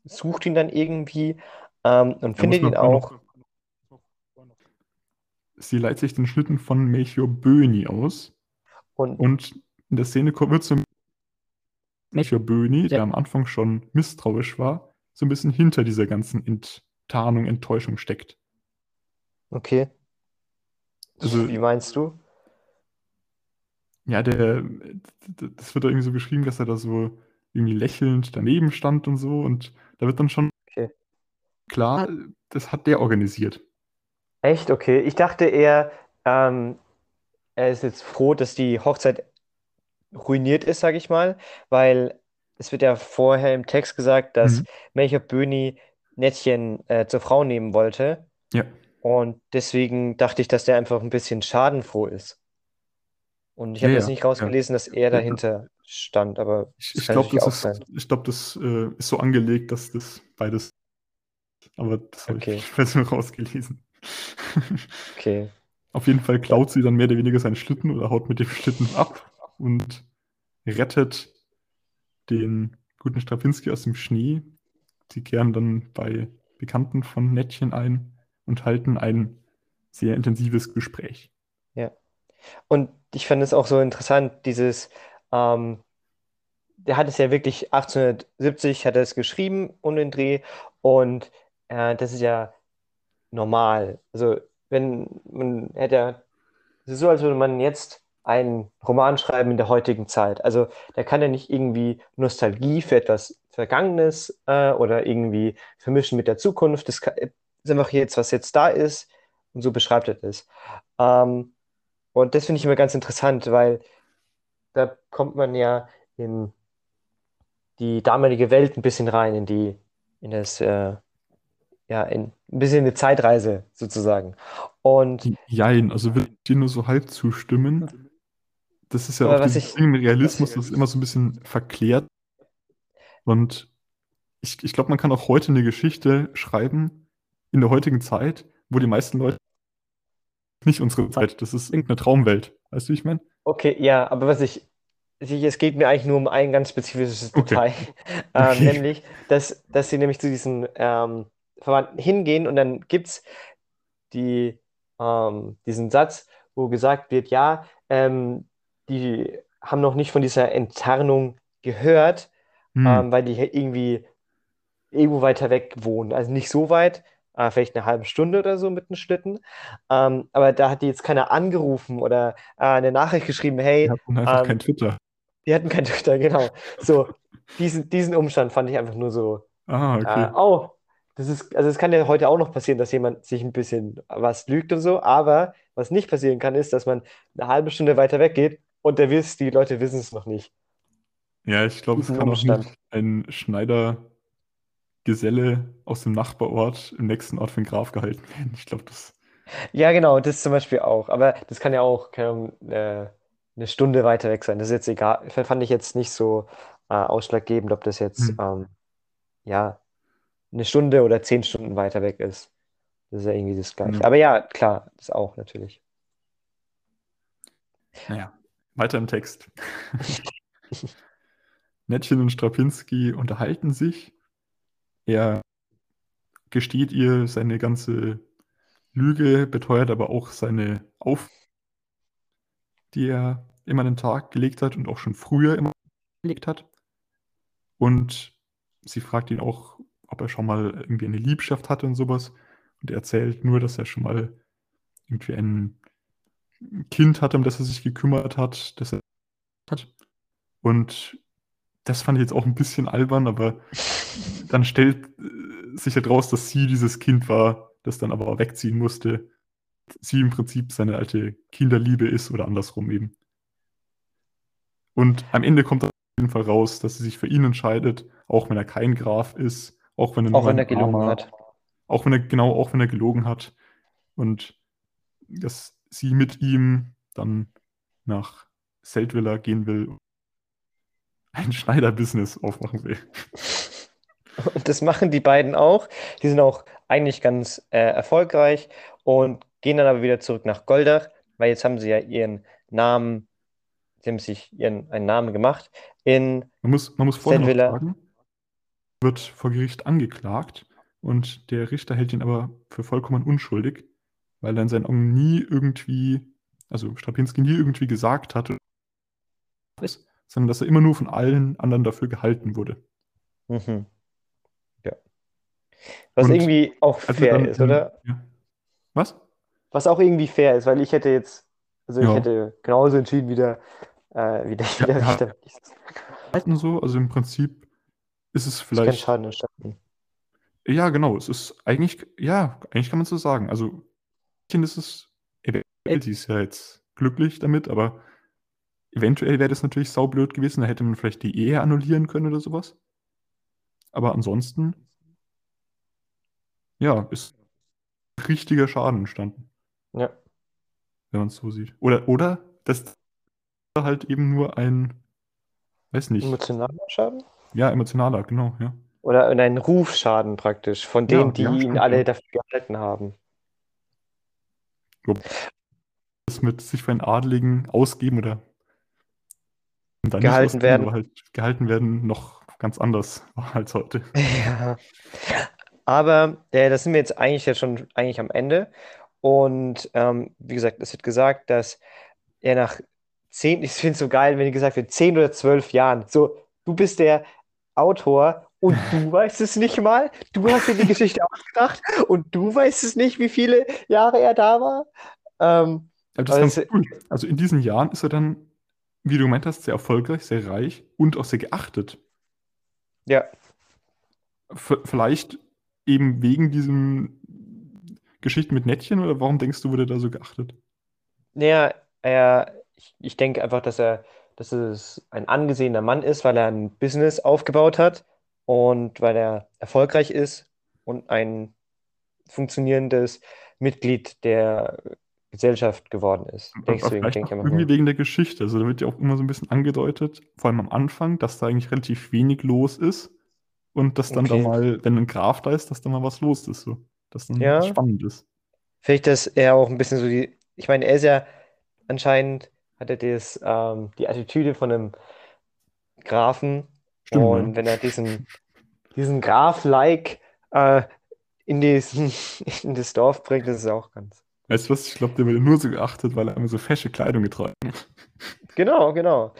sucht ihn dann irgendwie ähm, und Da findet ihn auch. noch- Sie leiht sich den Schlitten von Melchior Böhni aus. Und Und in der Szene kommt wird so Melchior Böhni, der am Anfang schon misstrauisch war, so ein bisschen hinter dieser ganzen Enttarnung, Enttäuschung steckt. okay, Also- wie meinst du? Ja, der, das wird da irgendwie so beschrieben, dass er da so irgendwie lächelnd daneben stand und so. Und da wird dann schon Okay. klar, das hat der organisiert. Echt? Okay. Ich dachte eher, ähm, er ist jetzt froh, dass die Hochzeit ruiniert ist, sage ich mal, weil es wird ja vorher im Text gesagt, dass Mhm. Melchior Böhni Nettchen äh, zur Frau nehmen wollte. Ja. Und deswegen dachte ich, dass der einfach ein bisschen schadenfroh ist. Und ich habe Ja, jetzt ja, nicht rausgelesen, dass er Ja. dahinter stand, aber Ich, ich glaube, das, ist, ich glaub, das äh, ist so angelegt, dass das beides. Aber das habe Okay. [LAUGHS] ich nur rausgelesen. [LAUGHS] Okay. Auf jeden Fall klaut sie dann mehr oder weniger seinen Schlitten oder haut mit dem Schlitten ab und rettet den guten Strapinski aus dem Schnee. Sie kehren dann bei Bekannten von Nettchen ein und halten ein sehr intensives Gespräch. Und ich fand es auch so interessant, dieses, ähm, der hat es ja wirklich 1870 hat er es geschrieben um den Dreh und äh, das ist ja normal. Also wenn man hätte es ist so, als würde man jetzt einen Roman schreiben in der heutigen Zeit. Also da kann ja nicht irgendwie Nostalgie für etwas Vergangenes äh, oder irgendwie vermischen mit der Zukunft. Das kann, ist einfach jetzt, was jetzt da ist und so beschreibt er das. Ähm, und das finde ich immer ganz interessant, weil da kommt man ja in die damalige Welt ein bisschen rein, in die, in das, äh, ja, in ein bisschen eine Zeitreise sozusagen. Und Jein, also würde ich dir nur so halb zustimmen. Das ist ja auch was dieses ich- Ding mit Realismus, das ist immer so ein bisschen verklärt. Und ich, ich glaube, man kann auch heute eine Geschichte schreiben, in der heutigen Zeit, wo die meisten Leute nicht unsere Zeit, das ist irgendeine Traumwelt. Weißt du, wie ich meine? okay, ja, aber was ich, ich, es geht mir eigentlich nur um ein ganz spezifisches Okay. Detail, [LAUGHS] ähm, Okay. nämlich, dass, dass sie nämlich zu diesen ähm, Verwandten hingehen und dann gibt es die, ähm, diesen Satz, wo gesagt wird, ja, ähm, die haben noch nicht von dieser Enttarnung gehört, Hm. ähm, weil die irgendwie irgendwo weiter weg wohnen. Also nicht so weit, äh, vielleicht eine halbe Stunde oder so mit einem Schlitten. Ähm, aber da hat die jetzt keiner angerufen oder äh, eine Nachricht geschrieben, hey, Die hatten einfach ähm, kein Twitter. die hatten kein Twitter, genau. So, diesen, diesen Umstand fand ich einfach nur so, Ah, okay. äh, oh, das ist, also es kann ja heute auch noch passieren, dass jemand sich ein bisschen was lügt und so, aber was nicht passieren kann, ist, dass man eine halbe Stunde weiter weggeht und der wisst, die Leute wissen es noch nicht. Ja, ich glaube, es kann auch nicht ein Schneider-Geselle aus dem Nachbarort im nächsten Ort für den Graf gehalten werden. Ich glaube, das. Ja, genau, das zum Beispiel auch. Aber das kann ja auch Ahnung, äh, eine Stunde weiter weg sein. Das ist jetzt egal. Fand ich jetzt nicht so äh, ausschlaggebend, ob das jetzt Hm. ähm, ja eine Stunde oder zehn Stunden weiter weg ist. Das ist ja irgendwie das Gleiche. Ja. Aber ja, klar, das auch natürlich. Naja, weiter im Text. [LAUGHS] [LAUGHS] Nettchen und Strapinski unterhalten sich. Er gesteht ihr seine ganze Lüge, beteuert aber auch seine Auf, die er immer an den Tag gelegt hat und auch schon früher immer gelegt hat. Und sie fragt ihn auch, ob er schon mal irgendwie eine Liebschaft hatte und sowas. Und er erzählt nur, dass er schon mal irgendwie ein Kind hatte, um das er sich gekümmert hat, das er hat. Und das fand ich jetzt auch ein bisschen albern, aber dann stellt äh, sich halt raus, dass sie dieses Kind war, das dann aber wegziehen musste. Sie im Prinzip seine alte Kinderliebe ist oder andersrum eben. Und am Ende kommt auf jeden Fall raus, dass sie sich für ihn entscheidet, auch wenn er kein Graf ist, auch wenn er Auch wenn er gelogen armer- hat. auch wenn er, genau, auch wenn er gelogen hat. Und dass sie mit ihm dann nach Seldwyla gehen will, ein Schneider-Business aufmachen will. Und das machen die beiden auch. Die sind auch eigentlich ganz äh, erfolgreich und gehen dann aber wieder zurück nach Goldach, weil jetzt haben sie ja ihren Namen, sie haben sich ihren einen Namen gemacht in Man muss, man muss vorher sagen, wird vor Gericht angeklagt und der Richter hält ihn aber für vollkommen unschuldig, weil er in seinen Augen nie irgendwie, also Strapinski nie irgendwie gesagt hatte, sondern dass er immer nur von allen anderen dafür gehalten wurde. Mhm. Ja. Was Und irgendwie auch er fair dann ist, oder? Ja. Was? Was auch irgendwie fair ist, weil ich hätte jetzt, also ich Ja. hätte genauso entschieden wie der, äh, wie der, wie der Ja. Richter. Halten so, also im Prinzip ist es Ist kein vielleicht. Schaden entstanden. Ja, genau. Es ist eigentlich, ja, eigentlich kann man so sagen. Also, Kind ist es, sie ist ja jetzt glücklich damit, aber eventuell wäre das natürlich saublöd gewesen. Da hätte man vielleicht die Ehe annullieren können oder sowas. Aber ansonsten, ja, ist richtiger Schaden entstanden, Ja. wenn man es so sieht. Oder, oder das halt eben nur ein, weiß nicht, Emotionaler Schaden? ja, emotionaler, genau, ja. Oder ein Rufschaden praktisch von Ja, denen, die ja, ihn alle ja. dafür gehalten haben. das mit sich für einen Adligen ausgeben oder Gehalten werden. halt gehalten werden noch ganz anders [LAUGHS] als heute. Ja. Aber äh, da sind wir jetzt eigentlich ja schon eigentlich am Ende. Und ähm, wie gesagt, es wird gesagt, dass er nach zehn, [LAUGHS] ich finde es so geil, wenn gesagt wird, zehn oder zwölf Jahren, so du bist der Autor und du [LAUGHS] weißt es nicht mal. Du hast dir die Geschichte ausgedacht und du weißt es nicht, wie viele Jahre er da war. Ähm, das ganz cool. Also in diesen Jahren ist er dann, wie du gemeint hast, sehr erfolgreich, sehr reich und auch sehr geachtet. ja, V vielleicht eben wegen diesem Geschichte mit Nettchen oder warum denkst du, wurde er da so geachtet? naja, er, ich, ich denke einfach, dass er, dass es ein angesehener Mann ist, weil er ein Business aufgebaut hat und weil er erfolgreich ist und ein funktionierendes Mitglied der Gesellschaft geworden ist. Deswegen vielleicht denke ich irgendwie wegen der Geschichte. Also da wird ja auch immer so ein bisschen angedeutet, vor allem am Anfang, dass da eigentlich relativ wenig los ist und dass dann da Okay. mal, wenn ein Graf da ist, dass da mal was los ist, so. Dass dann Ja. spannend ist. Vielleicht, dass er auch ein bisschen so die, ich meine, er ist ja anscheinend, hat er das, ähm, die Attitüde von einem Grafen Stimmt, und ja. wenn er diesen, diesen Graf-like äh, in diesen, [LAUGHS] in das Dorf bringt, das ist auch ganz. Weißt du was? Ich glaube, der wurde nur so geachtet, weil er immer so fesche Kleidung getragen hat. Genau, genau.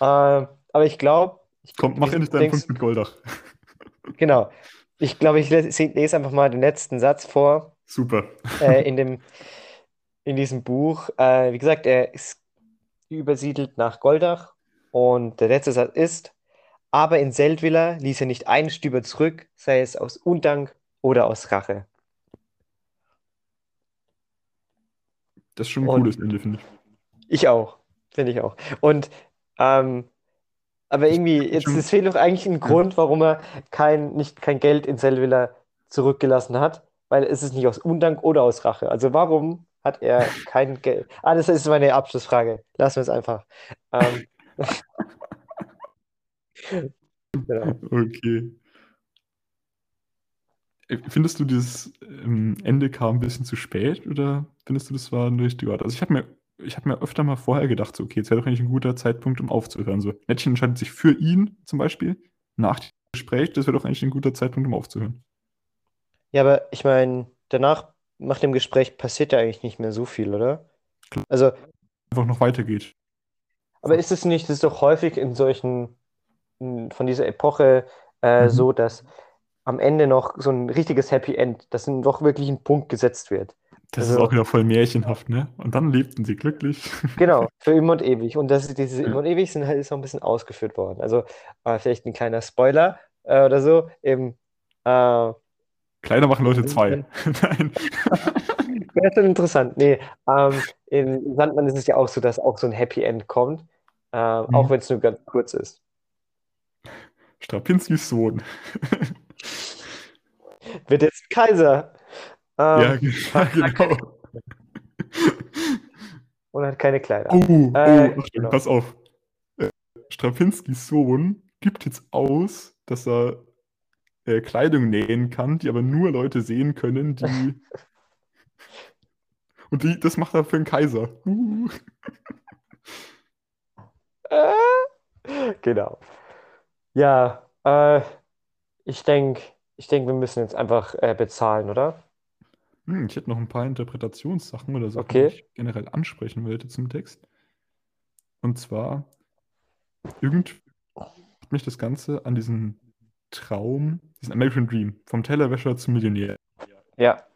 Ähm, aber ich glaube, ich, Komm, mach endlich deinen Punkt mit Goldach. [LAUGHS] genau. Ich glaube, ich lese, lese einfach mal den letzten Satz vor. Super. äh, in [LAUGHS] dem, in diesem Buch. Äh, wie gesagt, er ist übersiedelt nach Goldach und der letzte Satz ist, aber in Seldwyla ließ er nicht einen Stüber zurück, sei es aus Undank oder aus Rache. Das ist schon ein Und- cooles Ende, finde ich. Ich auch, finde ich auch. Und ähm, aber irgendwie, jetzt es fehlt doch eigentlich ein Grund, warum er kein, nicht kein Geld in Seldwyla zurückgelassen hat, weil es ist nicht aus Undank oder aus Rache. Also warum hat er kein [LAUGHS] Geld? Ah, das ist meine Abschlussfrage. Lassen wir es einfach. Ähm, [LAUGHS] [LAUGHS] genau. Okay. Äh, Findest du, dieses ähm, Ende kam ein bisschen zu spät oder findest du, das war ein richtiger Ort? Also ich habe mir, ich habe mir öfter mal vorher gedacht, so, okay, jetzt wäre doch eigentlich ein guter Zeitpunkt, um aufzuhören. So, Nettchen entscheidet sich für ihn zum Beispiel nach dem Gespräch, das wäre doch eigentlich ein guter Zeitpunkt, um aufzuhören. Ja, aber ich meine, danach, nach dem Gespräch, passiert ja eigentlich nicht mehr so viel, oder? Klar. Also, Einfach noch weitergeht. aber ist es nicht, das ist doch häufig in solchen, von dieser Epoche äh, Mhm. so, dass am Ende noch so ein richtiges Happy End, dass dann doch wirklich ein Punkt gesetzt wird. Das Also- ist auch wieder voll märchenhaft, ne? Und dann lebten sie glücklich. [LAUGHS] Genau, für immer und ewig. Und das, diese Ja. immer und ewig sind halt ist noch ein bisschen ausgeführt worden. Also äh, vielleicht ein kleiner Spoiler äh, oder so. Eben, äh, Kleider machen Leute zwei. Nein. [LAUGHS] wäre schon [LAUGHS] interessant. Nee, ähm, in Sandmann ist es ja auch so, dass auch so ein Happy End kommt, äh, auch Mhm. wenn es nur ganz kurz ist. Strapinskis Sohn. Wird jetzt Kaiser. Ähm, Ja, [LAUGHS] ge- ja, genau. Und hat keine Kleider. Oh, oh, Äh, Achtung, genau. pass auf. Äh, Strapinskis Sohn gibt jetzt aus, dass er äh, Kleidung nähen kann, die aber nur Leute sehen können, die. [LAUGHS] Und die, das macht er für einen Kaiser. Uh. Äh, genau. Ja, äh, ich denke, ich denk, wir müssen jetzt einfach äh, bezahlen, oder? Hm, ich hätte noch ein paar Interpretationssachen oder Sachen, Okay. die ich generell ansprechen wollte zum Text. Und zwar, irgendwie hat mich das Ganze an diesen Traum, diesen American Dream, vom Tellerwäscher zum Millionär. Ja,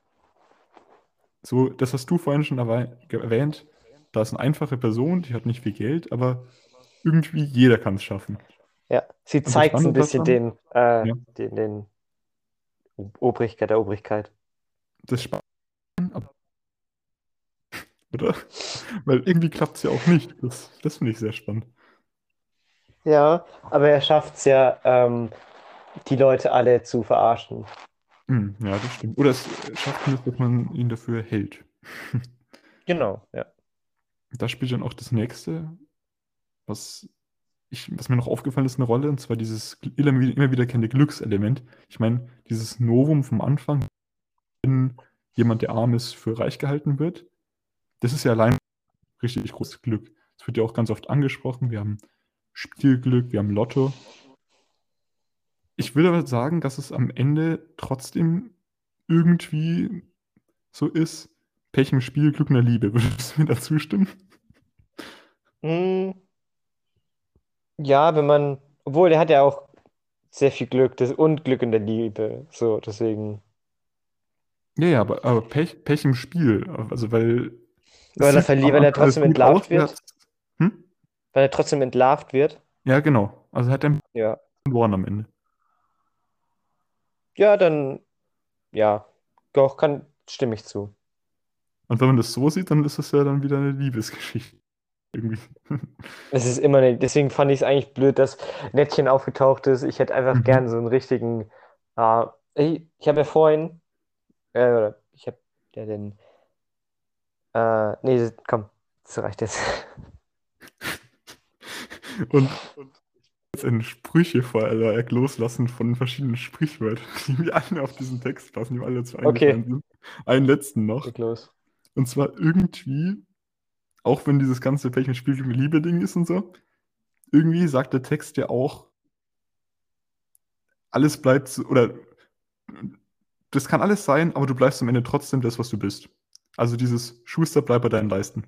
So, das hast du vorhin schon erwähnt. Da ist eine einfache Person, die hat nicht viel Geld, aber irgendwie jeder kann es schaffen. ja. Sie zeigt ein bisschen den, äh, Ja. den, den Obrigkeit der Obrigkeit. Das aber- oder? Weil irgendwie klappt es ja auch nicht. Das, das finde ich sehr spannend. Ja, aber er schafft es ja, ähm, die Leute alle zu verarschen. Hm, ja, das stimmt. Oder es schafft es, dass man ihn dafür hält. [LAUGHS] Genau, ja. Da spielt dann auch das nächste, was, ich, was mir noch aufgefallen ist, eine Rolle, und zwar dieses immer, wieder- immer wiederkehrende Glückselement. Ich meine, dieses Novum vom Anfang, wenn jemand, der arm ist, für reich gehalten wird, das ist ja allein richtig großes Glück. Das wird ja auch ganz oft angesprochen. Wir haben Spielglück, wir haben Lotto. Ich will aber sagen, dass es am Ende trotzdem irgendwie so ist, Pech im Spiel, Glück in der Liebe. [LAUGHS] Würdest du mir dazu stimmen? Mm, ja, wenn man, obwohl, der hat ja auch sehr viel Glück das, und Glück in der Liebe. So, deswegen. Ja, ja, aber, aber Pech, Pech im Spiel. Also, weil. Weil er verliert, weil er trotzdem entlarvt aus, wird. Hm? Weil er trotzdem entlarvt wird. Ja, genau. Also hat er Ja. verloren am Ende. Ja, dann, ja, doch, kann, stimme ich zu. Und wenn man das so sieht, dann ist es ja dann wieder eine Liebesgeschichte. Irgendwie. [LAUGHS] Es ist immer nicht, deswegen fand ich es eigentlich blöd, dass Nettchen aufgetaucht ist. Ich hätte einfach Mhm. gern so einen richtigen, äh, ich, ich habe ja vorhin, äh, oder ich habe ja den, äh, nee, komm, das reicht jetzt. [LAUGHS] Und, und jetzt in Sprüche-Vorlag loslassen von verschiedenen Sprichwörtern, [LAUGHS] die mir alle auf diesen Text passen, die mir alle Okay. eingefallen sind. Einen letzten noch. Los. Und zwar irgendwie, auch wenn dieses ganze mit Spiel mit Liebe-Ding ist und so, irgendwie sagt der Text ja auch, alles bleibt oder das kann alles sein, aber du bleibst am Ende trotzdem das, was du bist. Also dieses Schuster, bleib bei deinen Leisten.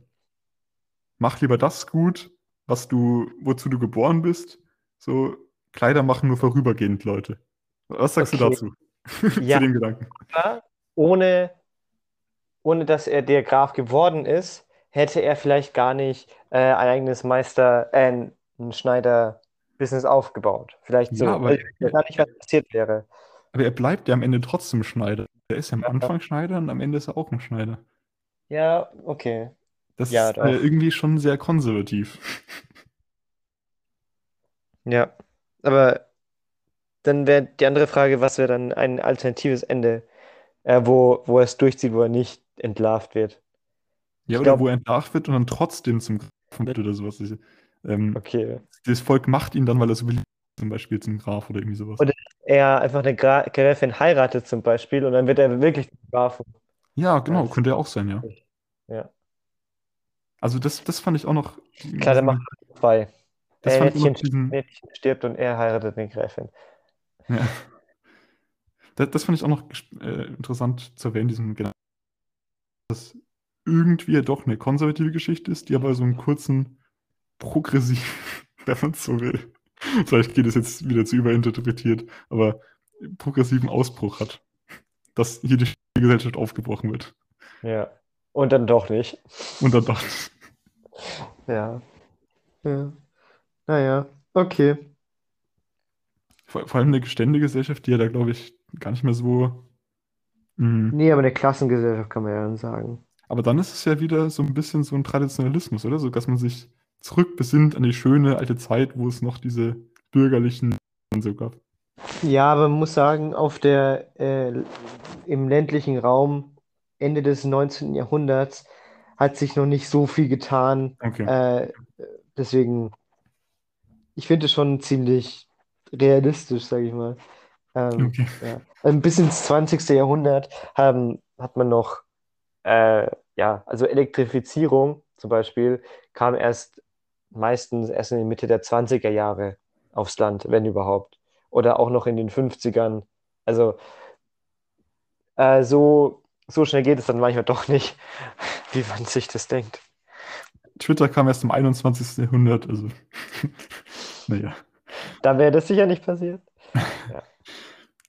Mach lieber das gut, was du, wozu du geboren bist. So, Kleider machen nur vorübergehend, Leute. Was sagst du Okay. dazu? [LAUGHS] Ja. Zu dem Gedanken. ohne, ohne dass er der Graf geworden ist, hätte er vielleicht gar nicht äh, ein eigenes Meister, äh, ein Schneider-Business aufgebaut. Vielleicht so. Ja, aber- gar nicht, was passiert wäre. Aber er bleibt ja am Ende trotzdem Schneider. Er ist ja am. Anfang Schneider und am Ende ist er auch ein Schneider. Ja, okay. Das Ja, ist äh, irgendwie schon sehr konservativ. [LAUGHS] Ja. Aber dann wäre die andere Frage, was wäre dann ein alternatives Ende, äh, wo, wo er es durchzieht, wo er nicht entlarvt wird. Ja, Ich oder glaub- wo er entlarvt wird und dann trotzdem zum Grafen wird oder sowas. Das- Ähm, Okay. Das Volk macht ihn dann, weil er so beliebt zum Beispiel zum Graf oder irgendwie sowas. Oder- Er einfach eine Gra Gräfin heiratet zum Beispiel und dann wird er wirklich zum Grafen. Ja, genau, könnte er auch sein, ja. Ja. Also das, das fand ich auch noch. Klar, der macht zwei. Das noch Nettchen, diesen, Nettchen stirbt und er heiratet eine Gräfin. ja. das, das fand ich auch noch äh, interessant zu erwähnen, diesen Gedanken, dass irgendwie ja doch eine konservative Geschichte ist, die aber so einen kurzen progressiv, [LAUGHS] wenn man so will. [LAUGHS] Vielleicht geht es jetzt wieder zu überinterpretiert, aber progressiven Ausbruch hat, dass hier die [LAUGHS] Gesellschaft aufgebrochen wird. Ja. Und dann doch nicht. Und dann doch. Ja. Ja. Naja, okay. Vor, vor allem eine Geständegesellschaft, die ja da, glaube ich, gar nicht mehr so. Mh. Nee, aber eine Klassengesellschaft kann man ja dann sagen. Aber dann ist es ja wieder so ein bisschen so ein Traditionalismus, oder? So, dass man sich zurückbesinnt an die schöne alte Zeit, wo es noch diese bürgerlichen und so gab. Ja, aber man muss sagen, auf der, äh, im ländlichen Raum Ende des 19. Jahrhunderts hat sich noch nicht so viel getan. Okay. Äh, deswegen, ich finde es schon ziemlich realistisch, sage ich mal. Ähm, Okay. ja. Also bis ins 20. Jahrhundert haben, hat man noch, äh, ja, also Elektrifizierung zum Beispiel kam erst meistens erst in der Mitte der 20er Jahre aufs Land, wenn überhaupt. Oder auch noch in den 50ern. Also äh, so, so schnell geht es dann manchmal doch nicht, [LAUGHS] wie man sich das denkt. Twitter kam erst im 21. Jahrhundert, also. [LAUGHS] naja. Da wäre das sicher nicht passiert. [LAUGHS]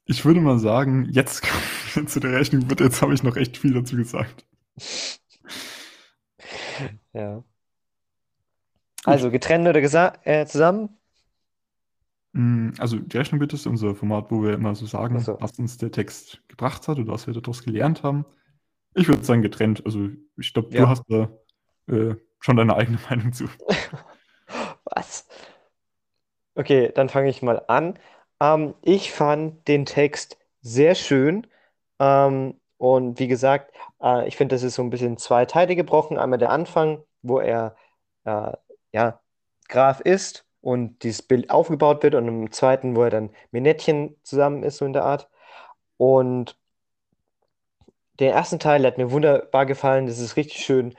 Ich würde mal sagen, jetzt kommen wir zu der Rechnung, bitte, jetzt habe ich noch echt viel dazu gesagt. [LAUGHS] Ja. Also getrennt oder äh, zusammen? Mm, Also die Rechnung bitte ist unser Format, wo wir immer so sagen, so. was uns der Text gebracht hat oder was wir daraus gelernt haben. Ich würde sagen getrennt. Also ich glaube, du Ja. hast da äh, schon deine eigene [LAUGHS] Meinung zu. [LAUGHS] Was? Okay, dann fange ich mal an. Ähm, ich fand den Text sehr schön. Ähm, und wie gesagt, äh, ich finde, das ist so ein bisschen zwei Teile gebrochen. Einmal der Anfang, wo er äh, ja, Graf ist und dieses Bild aufgebaut wird. Und im zweiten, wo er dann mit Nettchen zusammen ist, so in der Art. Und den ersten Teil der hat mir wunderbar gefallen. Das ist richtig schön,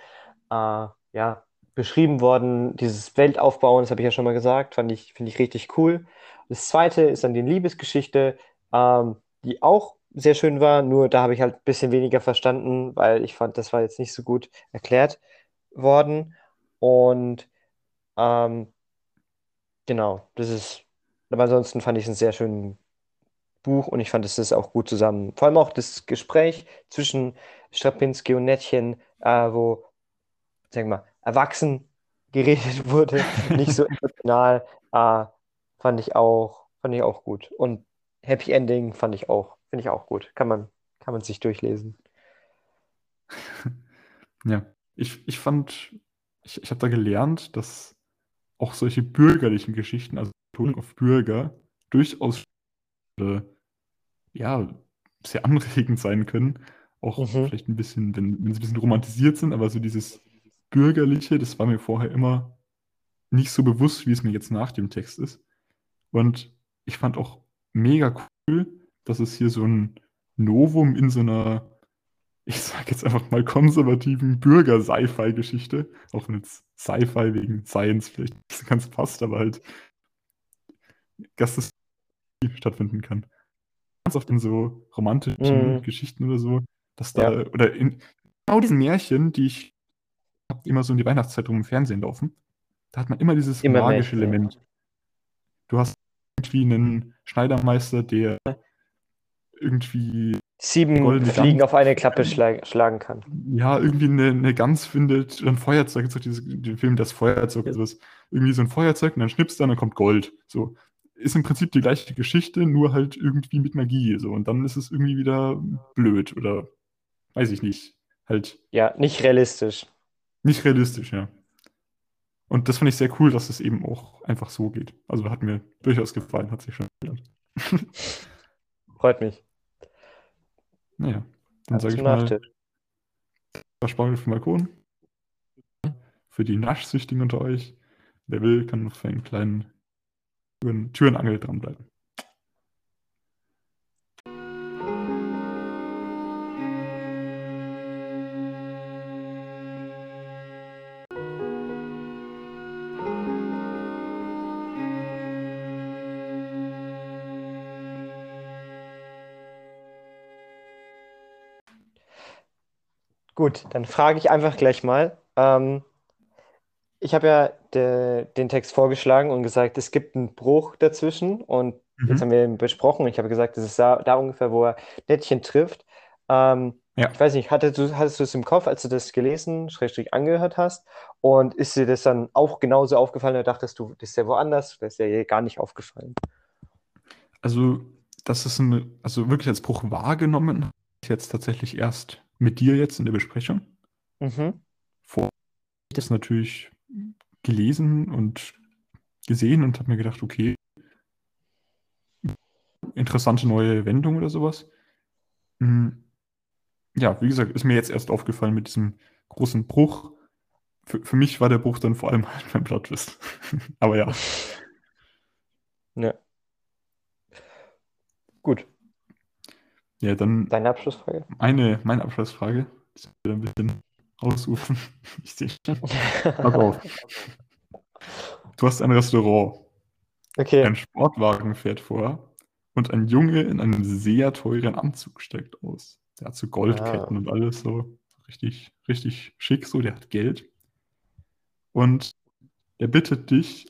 äh, ja, beschrieben worden. Dieses Weltaufbauen, das habe ich ja schon mal gesagt, fand ich, finde ich richtig cool. Das zweite ist dann die Liebesgeschichte, ähm, die auch sehr schön war, nur da habe ich halt ein bisschen weniger verstanden, weil ich fand, das war jetzt nicht so gut erklärt worden. Und ähm, genau, das ist Aber ansonsten fand ich es ein sehr schönes Buch und ich fand es ist auch gut zusammen. Vor allem auch das Gespräch zwischen Strapinski und Nettchen, äh, wo, sag mal, erwachsen geredet [LAUGHS] wurde, nicht so emotional, äh, fand ich auch, fand ich auch gut. Und Happy Ending fand ich auch, finde ich auch gut. Kann man, kann man sich durchlesen. [LAUGHS] Ja, ich, ich fand, ich, ich habe da gelernt, dass auch solche bürgerlichen Geschichten, also Betonung auf Bürger, durchaus äh, ja, sehr anregend sein können. Auch Mhm. vielleicht ein bisschen, wenn, wenn sie ein bisschen romantisiert sind, aber so dieses Bürgerliche, das war mir vorher immer nicht so bewusst, wie es mir jetzt nach dem Text ist. Und ich fand auch mega cool, dass es hier so ein Novum in so einer, ich sage jetzt einfach mal konservativen Bürger-Sci-Fi-Geschichte, auch wenn jetzt Sci-Fi wegen Science vielleicht nicht so ganz passt, aber halt, dass das stattfinden kann. Ganz oft in so romantischen Mhm. Geschichten oder so, dass da, Ja. oder in genau diesen Märchen, die ich hab immer so in die Weihnachtszeit rum im Fernsehen laufen, da hat man immer dieses Immer magische Märchen, ja. Element. Du hast irgendwie einen Schneidermeister, der irgendwie, Sieben Fliegen Gans. auf eine Klappe schla schlagen kann. ja, irgendwie eine, eine Gans findet, ein Feuerzeug, gibt es den Film Das Feuerzeug, also irgendwie so ein Feuerzeug und dann schnippst du und dann kommt Gold. So. Ist im Prinzip die gleiche Geschichte, nur halt irgendwie mit Magie. So. Und dann ist es irgendwie wieder blöd oder weiß ich nicht. Halt Ja, nicht realistisch. nicht realistisch, ja. Und das fand ich sehr cool, dass es eben auch einfach so geht. Also hat mir durchaus gefallen, hat sich schon gelernt. [LAUGHS] Freut mich. Naja, dann sage ich mal, Spargel vom Balkon. Für die Naschsüchtigen unter euch. Wer will, kann noch für einen kleinen Türen Türenangel dranbleiben. Gut, dann frage ich einfach gleich mal. Ähm, ich habe ja de, den Text vorgeschlagen und gesagt, es gibt einen Bruch dazwischen und jetzt Mhm. haben wir ihn besprochen. Ich habe gesagt, das ist da, da ungefähr, wo er Nettchen trifft. Ähm, Ja. ich weiß nicht, hattest du, hattest du es im Kopf, als du das gelesen, Schrägstrich angehört hast? Und ist dir das dann auch genauso aufgefallen oder dachtest du, das ist ja woanders? Das ist ja gar nicht aufgefallen. Also, das ist ein, also wirklich als Bruch wahrgenommen, jetzt tatsächlich erst mit dir jetzt in der Besprechung. Mhm. Vor ich das natürlich gelesen und gesehen und habe mir gedacht, okay, interessante neue Wendung oder sowas. Hm, Ja, wie gesagt, ist mir jetzt erst aufgefallen mit diesem großen Bruch. Für, für mich war der Bruch dann vor allem [LAUGHS] halt beim Plot-Twist. [LAUGHS] Aber ja, Ja. Gut, ja, dann deine Abschlussfrage. eine, meine Abschlussfrage. Das wird ein bisschen ausrufen. [LAUGHS] Ich sehe schon. Pass [LAUGHS] auf. Du hast ein Restaurant. Okay. Ein Sportwagen fährt vor und ein Junge in einem sehr teuren Anzug steigt aus. Der hat so Goldketten Ah. und alles so. Richtig, richtig schick so, der hat Geld. Und der bittet dich,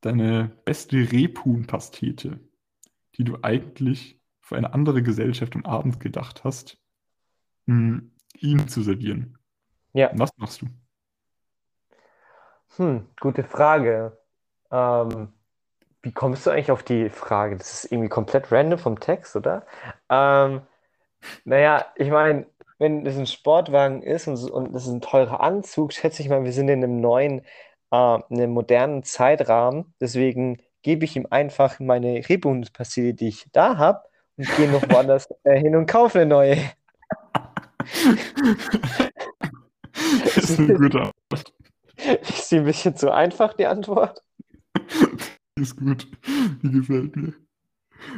deine beste Rebhuhnpastete, die du eigentlich für eine andere Gesellschaft am Abend gedacht hast, mh, ihm zu servieren. Ja. Was machst du? Hm, gute Frage. Ähm, wie kommst du eigentlich auf die Frage? Das ist irgendwie komplett random vom Text, oder? Ähm, naja, ich meine, wenn das ein Sportwagen ist und, und das ist ein teurer Anzug, schätze ich mal, wir sind in einem neuen, äh, in einem modernen Zeitrahmen. Deswegen gebe ich ihm einfach meine Rebhuhnpastete, die ich da habe, und gehe noch woanders äh, hin und kaufe eine neue. Das [LAUGHS] ist eine [LAUGHS] gute Antwort. Ist sie ein bisschen zu einfach, die Antwort? Die [LAUGHS] ist gut. Die gefällt mir.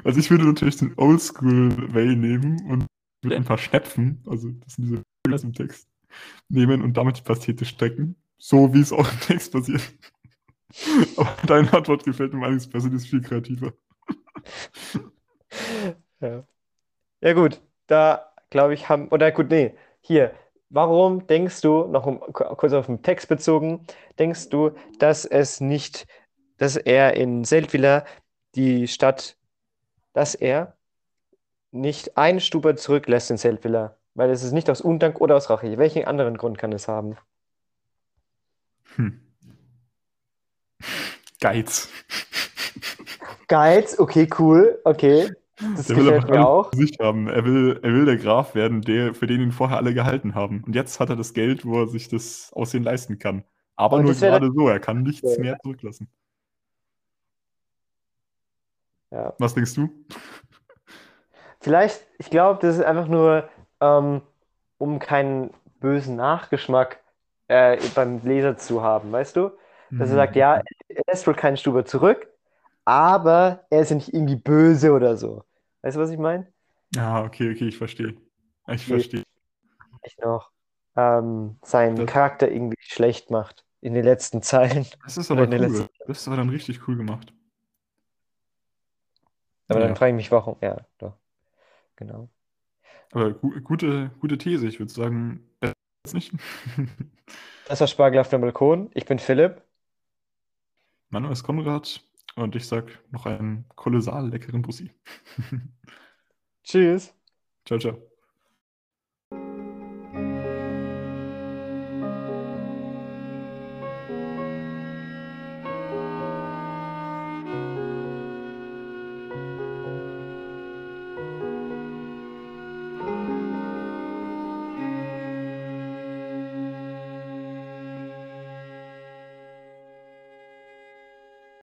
Also ich würde natürlich den Oldschool-Way nehmen und würde ein paar Schnepfen, also das sind diese Vögel im Text, nehmen und damit die Pastete stecken. So wie es auch im Text passiert. Aber deine Antwort gefällt mir allerdings besser, die ist viel kreativer. Ja. Ja, gut, da glaube ich, haben, oder gut, nee, hier, warum denkst du, noch um, ku- kurz auf den Text bezogen, denkst du, dass es nicht, dass er in Seldwyla die Stadt, dass er nicht einen Stuber zurücklässt in Seldwyla. Weil es ist nicht aus Undank oder aus Rache. Welchen anderen Grund kann es haben? Hm. Geiz. Geiz, okay, cool, okay. Das Der will aber auch. sich haben. Er will, er will der Graf werden, der, für den ihn vorher alle gehalten haben. Und jetzt hat er das Geld, wo er sich das Aussehen leisten kann. Aber Aber nur gerade so, er kann nichts mehr zurücklassen. Ja. Was denkst du? Vielleicht, ich glaube, das ist einfach nur, ähm, um keinen bösen Nachgeschmack äh, beim Leser zu haben, weißt du? Dass er sagt, ja, er lässt wohl keinen Stuber zurück, aber er ist ja nicht irgendwie böse oder so. Weißt du, was ich meine? Ja, okay, okay, ich verstehe. Ich verstehe. Vielleicht noch ähm, seinen Das- Charakter irgendwie schlecht macht in den letzten Zeilen. Das ist aber cool. letzten- Das ist aber dann richtig cool gemacht. Aber Ja. dann frage ich mich, warum. Ja, doch. Genau. Aber gu gute, gute These, ich würde sagen, als nicht. [LAUGHS] Das war Spargel auf dem Balkon. Ich bin Philipp. Name ist Konrad und ich sag noch einen kolossal leckeren Bussi. [LAUGHS] Tschüss. Ciao, ciao.